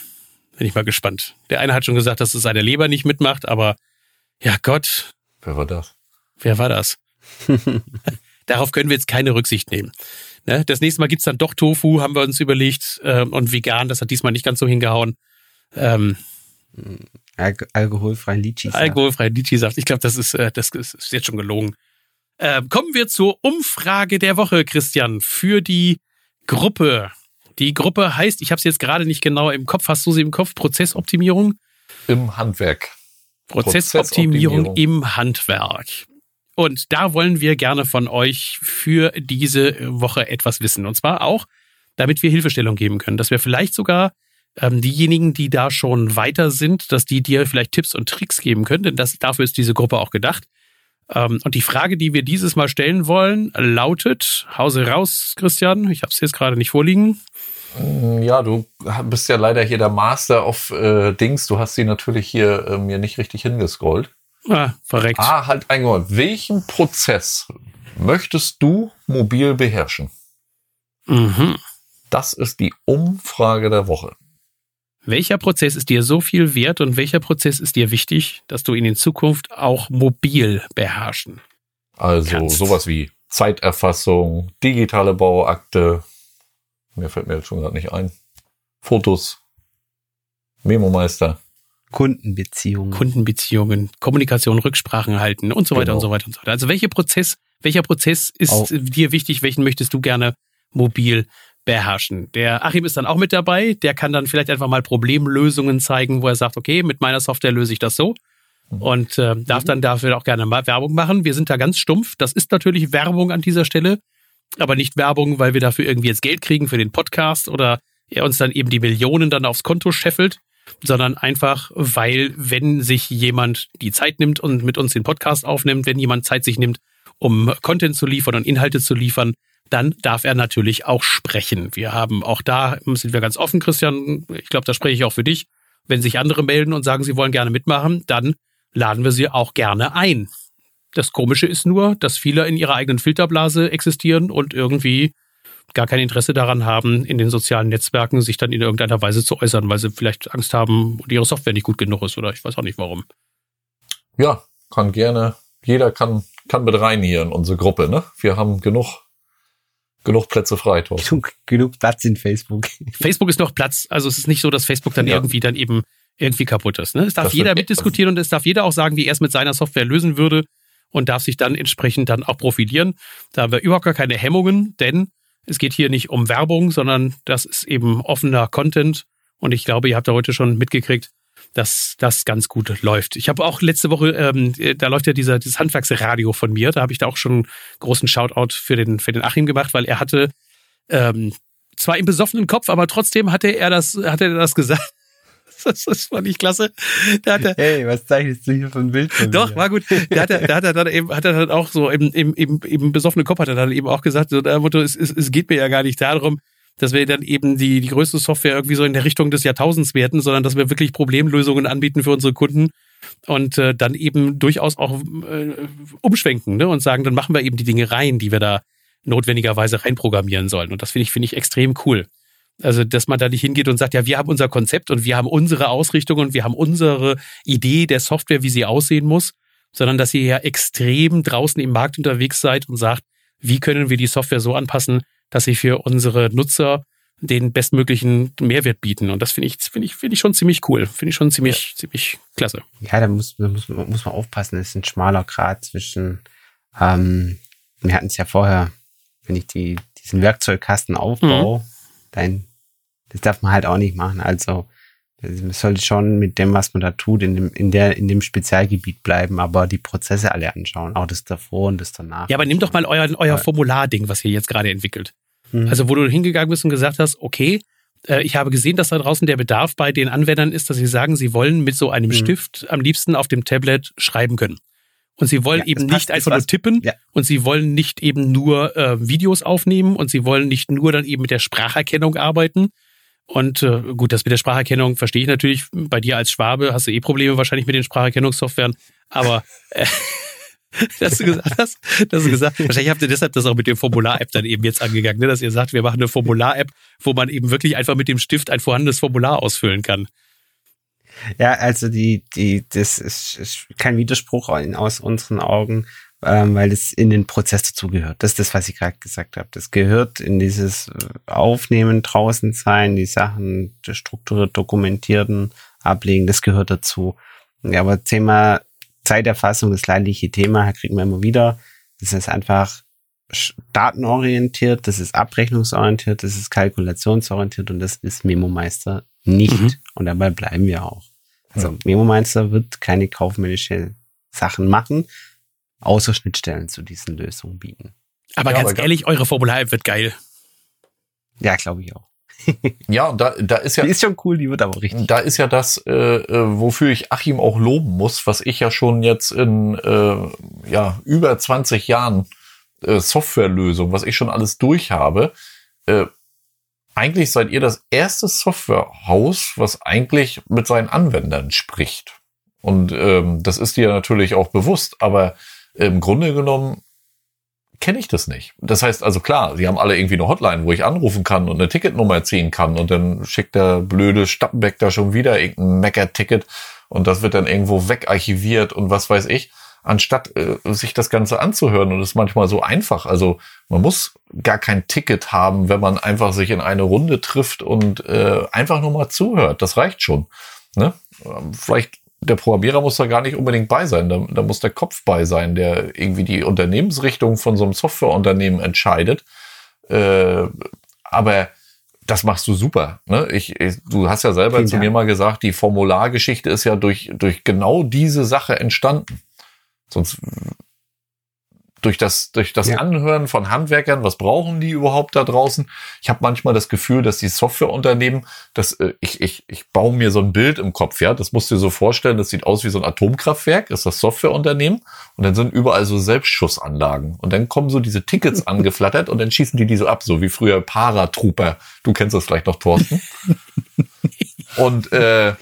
[SPEAKER 1] Bin ich mal gespannt. Der eine hat schon gesagt, dass es seine Leber nicht mitmacht, aber ja Gott,
[SPEAKER 2] Wer war das?
[SPEAKER 1] Wer war das? Darauf können wir jetzt keine Rücksicht nehmen. Ne? Das nächste Mal gibt's dann doch Tofu, haben wir uns überlegt, ähm, und vegan, das hat diesmal nicht ganz so hingehauen. Ähm,
[SPEAKER 3] Al alkoholfreien Litchi-Saft.
[SPEAKER 1] Alkoholfreien Litchi-Saft. Ich glaube, das ist, äh, das ist jetzt schon gelogen. Ähm, kommen wir zur Umfrage der Woche, Christian, für die Gruppe. Die Gruppe heißt, ich habe es jetzt gerade nicht genau im Kopf, hast du sie im Kopf, Prozessoptimierung?
[SPEAKER 2] Im Handwerk.
[SPEAKER 1] Prozessoptimierung, Prozessoptimierung im Handwerk. Und da wollen wir gerne von euch für diese Woche etwas wissen. Und zwar auch, damit wir Hilfestellung geben können, dass wir vielleicht sogar ähm, diejenigen, die da schon weiter sind, dass die dir vielleicht Tipps und Tricks geben können, denn das, dafür ist diese Gruppe auch gedacht. Ähm, und die Frage, die wir dieses Mal stellen wollen, lautet, Hause raus, Christian, ich habe es jetzt gerade nicht vorliegen.
[SPEAKER 2] Mm, ja, du bist ja leider hier der Master of äh, Dings. Du hast sie natürlich hier äh, mir nicht richtig hingescrollt.
[SPEAKER 1] Ah, verreckt.
[SPEAKER 2] Ah, halt eingeholt. Welchen Prozess möchtest du mobil beherrschen?
[SPEAKER 1] Mhm.
[SPEAKER 2] Das ist die Umfrage der Woche.
[SPEAKER 1] Welcher Prozess ist dir so viel wert und welcher Prozess ist dir wichtig, dass du ihn in Zukunft auch mobil beherrschen?
[SPEAKER 2] Also kannst? sowas wie Zeiterfassung, digitale Bauakte, mir fällt mir jetzt schon gerade nicht ein, Fotos, Memo-Meister.
[SPEAKER 3] Kundenbeziehungen.
[SPEAKER 1] Kundenbeziehungen, Kommunikation, Rücksprachen halten und so weiter genau. und so weiter und so weiter. Also welcher Prozess, welcher Prozess ist auch. dir wichtig, welchen möchtest du gerne mobil beherrschen. Der Achim ist dann auch mit dabei, der kann dann vielleicht einfach mal Problemlösungen zeigen, wo er sagt, okay, mit meiner Software löse ich das so mhm. und äh, darf mhm. dann dafür auch gerne mal Werbung machen. Wir sind da ganz stumpf. Das ist natürlich Werbung an dieser Stelle, aber nicht Werbung, weil wir dafür irgendwie jetzt Geld kriegen für den Podcast oder er uns dann eben die Millionen dann aufs Konto scheffelt, sondern einfach, weil wenn sich jemand die Zeit nimmt und mit uns den Podcast aufnimmt, wenn jemand Zeit sich nimmt, um Content zu liefern und Inhalte zu liefern, dann darf er natürlich auch sprechen. Wir haben auch da, sind wir ganz offen, Christian, ich glaube, da spreche ich auch für dich. Wenn sich andere melden und sagen, sie wollen gerne mitmachen, dann laden wir sie auch gerne ein. Das Komische ist nur, dass viele in ihrer eigenen Filterblase existieren und irgendwie gar kein Interesse daran haben, in den sozialen Netzwerken sich dann in irgendeiner Weise zu äußern, weil sie vielleicht Angst haben und ihre Software nicht gut genug ist oder ich weiß auch nicht warum.
[SPEAKER 2] Ja, kann gerne. Jeder kann, kann mit rein hier in unsere Gruppe, ne? Wir haben genug genug Plätze frei, Thorsten.
[SPEAKER 3] Genug, genug Platz in Facebook.
[SPEAKER 1] Facebook ist noch Platz. Also es ist nicht so, dass Facebook dann ja. irgendwie dann eben irgendwie kaputt ist. Ne? Es darf das jeder mitdiskutieren und es darf jeder auch sagen, wie er es mit seiner Software lösen würde und darf sich dann entsprechend dann auch profilieren. Da haben wir überhaupt gar keine Hemmungen, denn es geht hier nicht um Werbung, sondern das ist eben offener Content. Und ich glaube, ihr habt da heute schon mitgekriegt, dass das ganz gut läuft. Ich habe auch letzte Woche, ähm, da läuft ja dieser dieses Handwerksradio von mir, da habe ich da auch schon einen großen Shoutout für den für den Achim gemacht, weil er hatte ähm, zwar im besoffenen Kopf, aber trotzdem hatte er das hatte er das gesagt. Das, das fand ich klasse.
[SPEAKER 3] Da hat er, hey, was zeichnest du hier für ein Bild von
[SPEAKER 1] Doch, mir? war gut. Da hat er, da hat er dann eben, hat er dann auch so im, im, im, im besoffenen Kopf hat er dann eben auch gesagt, so der Motto, es, es, es geht mir ja gar nicht darum, dass wir dann eben die, die größte Software irgendwie so in der Richtung des Jahrtausends werden, sondern dass wir wirklich Problemlösungen anbieten für unsere Kunden und äh, dann eben durchaus auch äh, umschwenken ne? und sagen, dann machen wir eben die Dinge rein, die wir da notwendigerweise reinprogrammieren sollen. Und das finde ich, finde ich extrem cool. Also, dass man da nicht hingeht und sagt, ja, wir haben unser Konzept und wir haben unsere Ausrichtung und wir haben unsere Idee der Software, wie sie aussehen muss, sondern dass ihr ja extrem draußen im Markt unterwegs seid und sagt, wie können wir die Software so anpassen, dass sie für unsere Nutzer den bestmöglichen Mehrwert bieten. Und das finde ich, finde ich, finde ich schon ziemlich cool. Finde ich schon ziemlich, ja. ziemlich klasse.
[SPEAKER 3] Ja, da muss, da muss, muss man aufpassen. Es ist ein schmaler Grad zwischen, ähm, wir hatten es ja vorher, wenn ich die, diesen Werkzeugkasten aufbaue, mhm. Dann, das darf man halt auch nicht machen. Also, man sollte schon mit dem, was man da tut, in dem, in der, in dem Spezialgebiet bleiben, aber die Prozesse alle anschauen. Auch das davor und das danach.
[SPEAKER 1] Ja, aber nimm doch mal euer, euer Formularding, was ihr jetzt gerade entwickelt. Mhm. Also, wo du hingegangen bist und gesagt hast, okay, äh, ich habe gesehen, dass da draußen der Bedarf bei den Anwendern ist, dass sie sagen, sie wollen mit so einem mhm. Stift am liebsten auf dem Tablet schreiben können. Und sie wollen ja, eben passt, nicht einfach nur tippen ja. und sie wollen nicht eben nur äh, Videos aufnehmen und sie wollen nicht nur dann eben mit der Spracherkennung arbeiten. Und äh, gut, das mit der Spracherkennung verstehe ich natürlich. Bei dir als Schwabe hast du eh Probleme wahrscheinlich mit den Spracherkennungssoftwaren. Aber äh, dass du gesagt hast, dass du gesagt, wahrscheinlich habt ihr deshalb das auch mit dem Formular-App dann eben jetzt angegangen, ne? dass ihr sagt, wir machen eine Formular-App, wo man eben wirklich einfach mit dem Stift ein vorhandenes Formular ausfüllen kann.
[SPEAKER 3] Ja, also die, die, das ist, ist kein Widerspruch aus unseren Augen, ähm, weil es in den Prozess dazugehört. Das ist das, was ich gerade gesagt habe. Das gehört in dieses Aufnehmen, draußen sein, die Sachen strukturiert dokumentieren, ablegen, das gehört dazu. Ja, aber Thema Zeiterfassung, das leidliche Thema, kriegen wir immer wieder. Das ist einfach datenorientiert, das ist abrechnungsorientiert, das ist kalkulationsorientiert und das ist Memo Meister nicht. Mhm. Und dabei bleiben wir auch. Also ja. MemoMeister wird keine kaufmännische Sachen machen, außer Schnittstellen zu diesen Lösungen bieten.
[SPEAKER 1] Aber ja, ganz aber ehrlich, eure Formel wird geil.
[SPEAKER 3] Ja, glaube ich auch.
[SPEAKER 2] ja, da, da ist ja.
[SPEAKER 3] Die ist schon cool, die wird aber richtig.
[SPEAKER 2] Da ist ja das, äh, äh, wofür ich Achim auch loben muss, was ich ja schon jetzt in äh, ja, über 20 Jahren äh, Softwarelösung, was ich schon alles durch habe. Äh, eigentlich seid ihr das erste Softwarehaus, was eigentlich mit seinen Anwendern spricht. Und ähm, das ist dir natürlich auch bewusst, aber im Grunde genommen kenne ich das nicht. Das heißt also klar, sie haben alle irgendwie eine Hotline, wo ich anrufen kann und eine Ticketnummer ziehen kann und dann schickt der blöde Stappenbeck da schon wieder irgendein Mecker-Ticket und das wird dann irgendwo wegarchiviert und was weiß ich, anstatt äh, sich das Ganze anzuhören und es ist manchmal so einfach. Also man muss gar kein Ticket haben, wenn man einfach sich in eine Runde trifft und äh, einfach nur mal zuhört. Das reicht schon. Ne? Vielleicht der Programmierer muss da gar nicht unbedingt bei sein. Da, da muss der Kopf bei sein, der irgendwie die Unternehmensrichtung von so einem Softwareunternehmen entscheidet. Äh, aber das machst du super. Ne? Ich, ich, du hast ja selber Vielen zu Dank. mir mal gesagt, die Formulargeschichte ist ja durch, durch genau diese Sache entstanden. Sonst durch das, durch das ja. Anhören von Handwerkern, was brauchen die überhaupt da draußen? Ich habe manchmal das Gefühl, dass die Softwareunternehmen, dass äh, ich, ich, ich baue mir so ein Bild im Kopf, ja, das musst du dir so vorstellen, das sieht aus wie so ein Atomkraftwerk, ist das Softwareunternehmen und dann sind überall so Selbstschussanlagen und dann kommen so diese Tickets angeflattert und dann schießen die die so ab, so wie früher Paratrooper. Du kennst das vielleicht noch, Thorsten. und äh,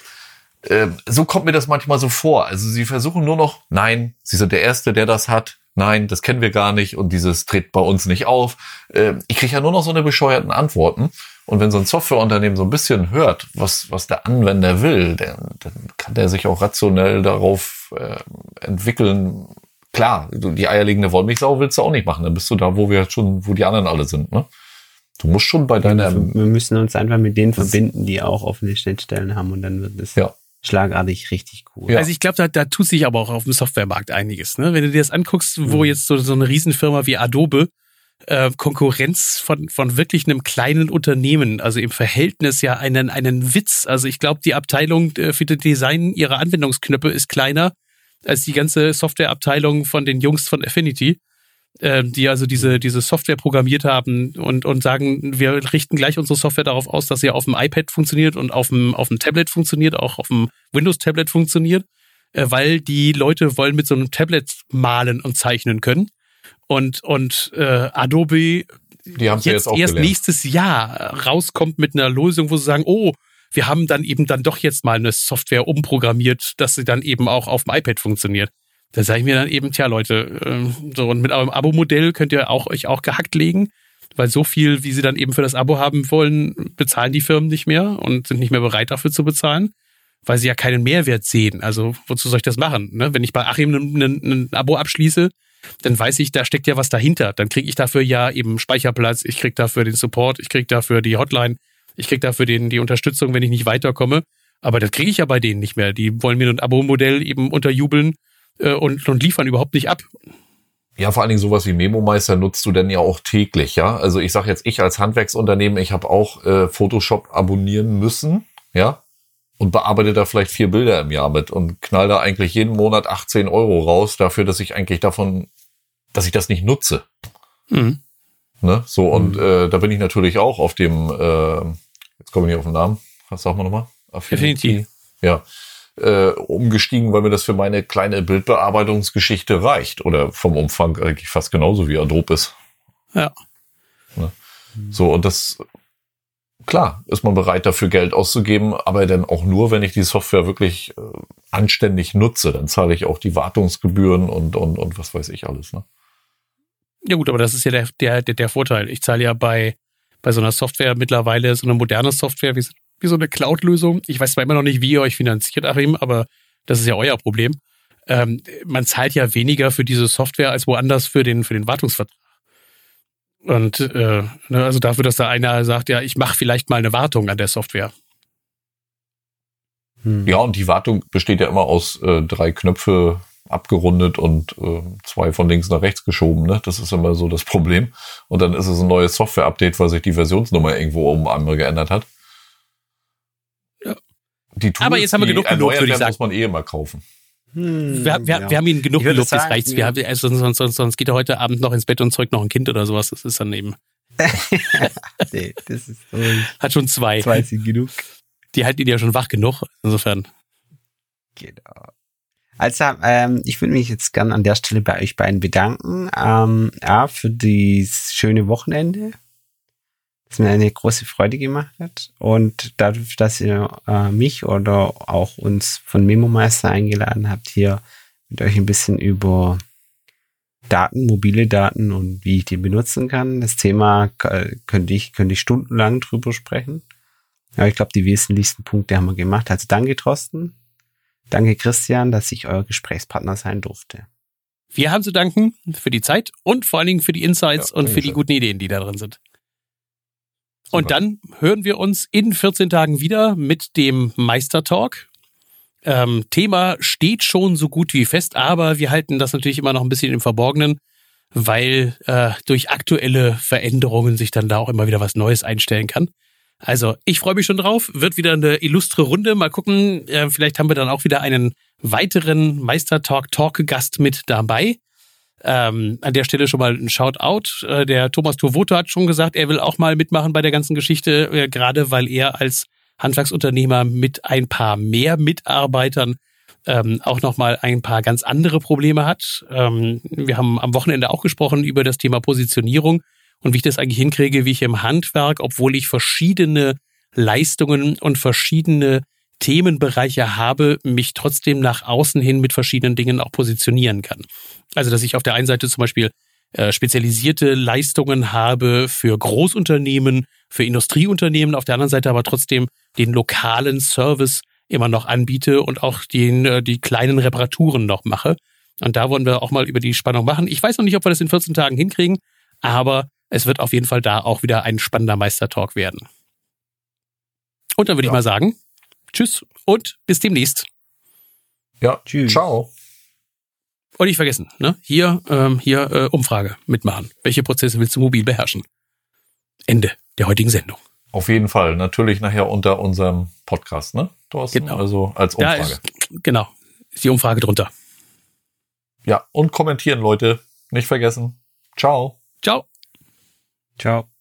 [SPEAKER 2] äh, so kommt mir das manchmal so vor. Also sie versuchen nur noch, nein, sie sind der Erste, der das hat nein, das kennen wir gar nicht und dieses tritt bei uns nicht auf. Äh, ich kriege ja nur noch so eine bescheuerten Antworten. Und wenn so ein Softwareunternehmen so ein bisschen hört, was, was der Anwender will, dann, dann kann der sich auch rationell darauf äh, entwickeln. Klar, die eierlegende Wollmilchsau willst du auch nicht machen. Dann bist du da, wo wir schon, wo die anderen alle sind. Ne? Du musst schon bei deiner.
[SPEAKER 3] Wir müssen uns einfach mit denen verbinden, die auch offene Schnittstellen haben und dann wird es. Ja schlagartig richtig cool.
[SPEAKER 1] Ja. Also ich glaube, da, da tut sich aber auch auf dem Softwaremarkt einiges. Ne? Wenn du dir das anguckst, wo mhm. jetzt so, so eine Riesenfirma wie Adobe äh, Konkurrenz von, von wirklich einem kleinen Unternehmen, also im Verhältnis ja einen, einen Witz. Also ich glaube, die Abteilung äh, für das Design ihrer Anwendungsknöpfe ist kleiner als die ganze Softwareabteilung von den Jungs von Affinity äh, die also diese, diese Software programmiert haben und, und sagen, wir richten gleich unsere Software darauf aus, dass sie auf dem iPad funktioniert und auf dem, auf dem Tablet funktioniert, auch auf dem Windows-Tablet funktioniert, äh, weil die Leute wollen mit so einem Tablet malen und zeichnen können. Und, und äh, Adobe
[SPEAKER 2] die haben jetzt, jetzt
[SPEAKER 1] erst nächstes Jahr rauskommt mit einer Lösung, wo sie sagen, oh, wir haben dann eben dann doch jetzt mal eine Software umprogrammiert, dass sie dann eben auch auf dem iPad funktioniert. Da sage ich mir dann eben, tja Leute, äh, so und mit eurem Abo-Modell könnt ihr auch euch auch gehackt legen, weil so viel, wie sie dann eben für das Abo haben wollen, bezahlen die Firmen nicht mehr und sind nicht mehr bereit dafür zu bezahlen, weil sie ja keinen Mehrwert sehen. Also wozu soll ich das machen? Ne? Wenn ich bei Achim ein Abo abschließe, dann weiß ich, da steckt ja was dahinter. Dann kriege ich dafür ja eben Speicherplatz, ich kriege dafür den Support, ich kriege dafür die Hotline, ich kriege dafür den, die Unterstützung, wenn ich nicht weiterkomme. Aber das kriege ich ja bei denen nicht mehr. Die wollen mir ein Abo-Modell eben unterjubeln äh, und, und liefern überhaupt nicht ab.
[SPEAKER 2] Ja, vor allen Dingen sowas wie Memo-Meister nutzt du denn ja auch täglich, ja? Also ich sage jetzt, ich als Handwerksunternehmen, ich habe auch äh, Photoshop abonnieren müssen, ja? Und bearbeite da vielleicht vier Bilder im Jahr mit und knall da eigentlich jeden Monat 18 Euro raus dafür, dass ich eigentlich davon, dass ich das nicht nutze. Mhm. Ne? So, und mhm. äh, da bin ich natürlich auch auf dem, äh, jetzt komme ich nicht auf den Namen, was sagen wir nochmal?
[SPEAKER 1] Affinity.
[SPEAKER 2] Ja äh, umgestiegen, weil mir das für meine kleine Bildbearbeitungsgeschichte reicht. Oder vom Umfang eigentlich fast genauso wie Adobe ist.
[SPEAKER 1] Ja.
[SPEAKER 2] Ne? So, und das, klar, ist man bereit dafür Geld auszugeben, aber dann auch nur, wenn ich die Software wirklich äh, anständig nutze. Dann zahle ich auch die Wartungsgebühren und, und, und was weiß ich alles. Ne?
[SPEAKER 1] Ja gut, aber das ist ja der, der, der, der Vorteil. Ich zahle ja bei, bei so einer Software mittlerweile, so eine moderne Software, wie wie so eine Cloud-Lösung. Ich weiß zwar immer noch nicht, wie ihr euch finanziert, Achim, aber das ist ja euer Problem. Ähm, man zahlt ja weniger für diese Software als woanders für den, für den Wartungsvertrag. Und äh, ne, also dafür, dass da einer sagt, ja, ich mache vielleicht mal eine Wartung an der Software.
[SPEAKER 2] Hm. Ja, und die Wartung besteht ja immer aus äh, drei Knöpfe abgerundet und äh, zwei von links nach rechts geschoben. Ne? Das ist immer so das Problem. Und dann ist es ein neues Software-Update, weil sich die Versionsnummer irgendwo um einmal geändert hat. Die Tools,
[SPEAKER 1] Aber jetzt haben wir genug gelobt, würde ich sagen.
[SPEAKER 2] muss man eh immer kaufen.
[SPEAKER 3] Hm,
[SPEAKER 1] Wir, wir,
[SPEAKER 3] ja.
[SPEAKER 1] wir haben ihn genug gelobt,
[SPEAKER 3] sagen,
[SPEAKER 1] reicht's. Wir haben, also sonst, sonst, sonst geht er heute Abend noch ins Bett und zeugt noch ein Kind oder sowas. Das ist dann eben,
[SPEAKER 3] nee, das ist so,
[SPEAKER 1] hat schon zwei.
[SPEAKER 3] zwei sind genug.
[SPEAKER 1] Die halten ihn ja schon wach genug. Insofern.
[SPEAKER 3] Genau. Also, ähm, ich würde mich jetzt gern an der Stelle bei euch beiden bedanken. Ähm, ja, für dieses schöne Wochenende, das mir eine große Freude gemacht hat. Und dadurch, dass ihr äh, mich oder auch uns von Memo Meister eingeladen habt, hier mit euch ein bisschen über Daten, mobile Daten und wie ich die benutzen kann. Das Thema äh, könnte ich, könnte ich stundenlang drüber sprechen. Aber ich glaube, die wesentlichsten Punkte haben wir gemacht. Also danke, Thorsten. Danke, Christian, dass ich euer Gesprächspartner sein durfte.
[SPEAKER 1] Wir haben zu danken für die Zeit und vor allen Dingen für die Insights
[SPEAKER 2] Ja,
[SPEAKER 1] und für die guten Ideen, die da drin sind. Und dann hören wir uns in 14 Tagen wieder mit dem Meistertalk. Ähm, Thema steht schon so gut wie fest, aber wir halten das natürlich immer noch ein bisschen im Verborgenen, weil äh, durch aktuelle Veränderungen sich dann da auch immer wieder was Neues einstellen kann. Also ich freue mich schon drauf, wird wieder eine illustre Runde. Mal gucken, äh, vielleicht haben wir dann auch wieder einen weiteren Meistertalk-Talk-Gast mit dabei. Ähm, an der Stelle schon mal ein Shoutout. Äh, der Thomas Turvoto hat schon gesagt, er will auch mal mitmachen bei der ganzen Geschichte, äh, gerade weil er als Handwerksunternehmer mit ein paar mehr Mitarbeitern ähm, auch nochmal ein paar ganz andere Probleme hat. Ähm, wir haben am Wochenende auch gesprochen über das Thema Positionierung und wie ich das eigentlich hinkriege, wie ich im Handwerk, obwohl ich verschiedene Leistungen und verschiedene Themenbereiche habe, mich trotzdem nach außen hin mit verschiedenen Dingen auch positionieren kann. Also, dass ich auf der einen Seite zum Beispiel äh, spezialisierte Leistungen habe für Großunternehmen, für Industrieunternehmen, auf der anderen Seite aber trotzdem den lokalen Service immer noch anbiete und auch den, äh, die kleinen Reparaturen noch mache. Und da wollen wir auch mal über die Spannung machen. Ich weiß noch nicht, ob wir das in 14 Tagen hinkriegen, aber es wird auf jeden Fall da auch wieder ein spannender Meistertalk werden. Und dann würde ich
[SPEAKER 2] Ja.
[SPEAKER 1] mal sagen, tschüss und bis demnächst.
[SPEAKER 2] Ja,
[SPEAKER 3] Tschüss.
[SPEAKER 2] ciao.
[SPEAKER 1] Und nicht vergessen, ne? hier, ähm, hier äh, Umfrage mitmachen. Welche Prozesse willst du mobil beherrschen? Ende der heutigen Sendung.
[SPEAKER 2] Auf jeden Fall. Natürlich nachher unter unserem Podcast, ne, Thorsten?
[SPEAKER 1] Genau.
[SPEAKER 2] Also als Umfrage.
[SPEAKER 1] ist, genau, ist die Umfrage drunter.
[SPEAKER 2] Ja, und kommentieren, Leute. Nicht vergessen. Ciao.
[SPEAKER 1] Ciao.
[SPEAKER 3] Ciao.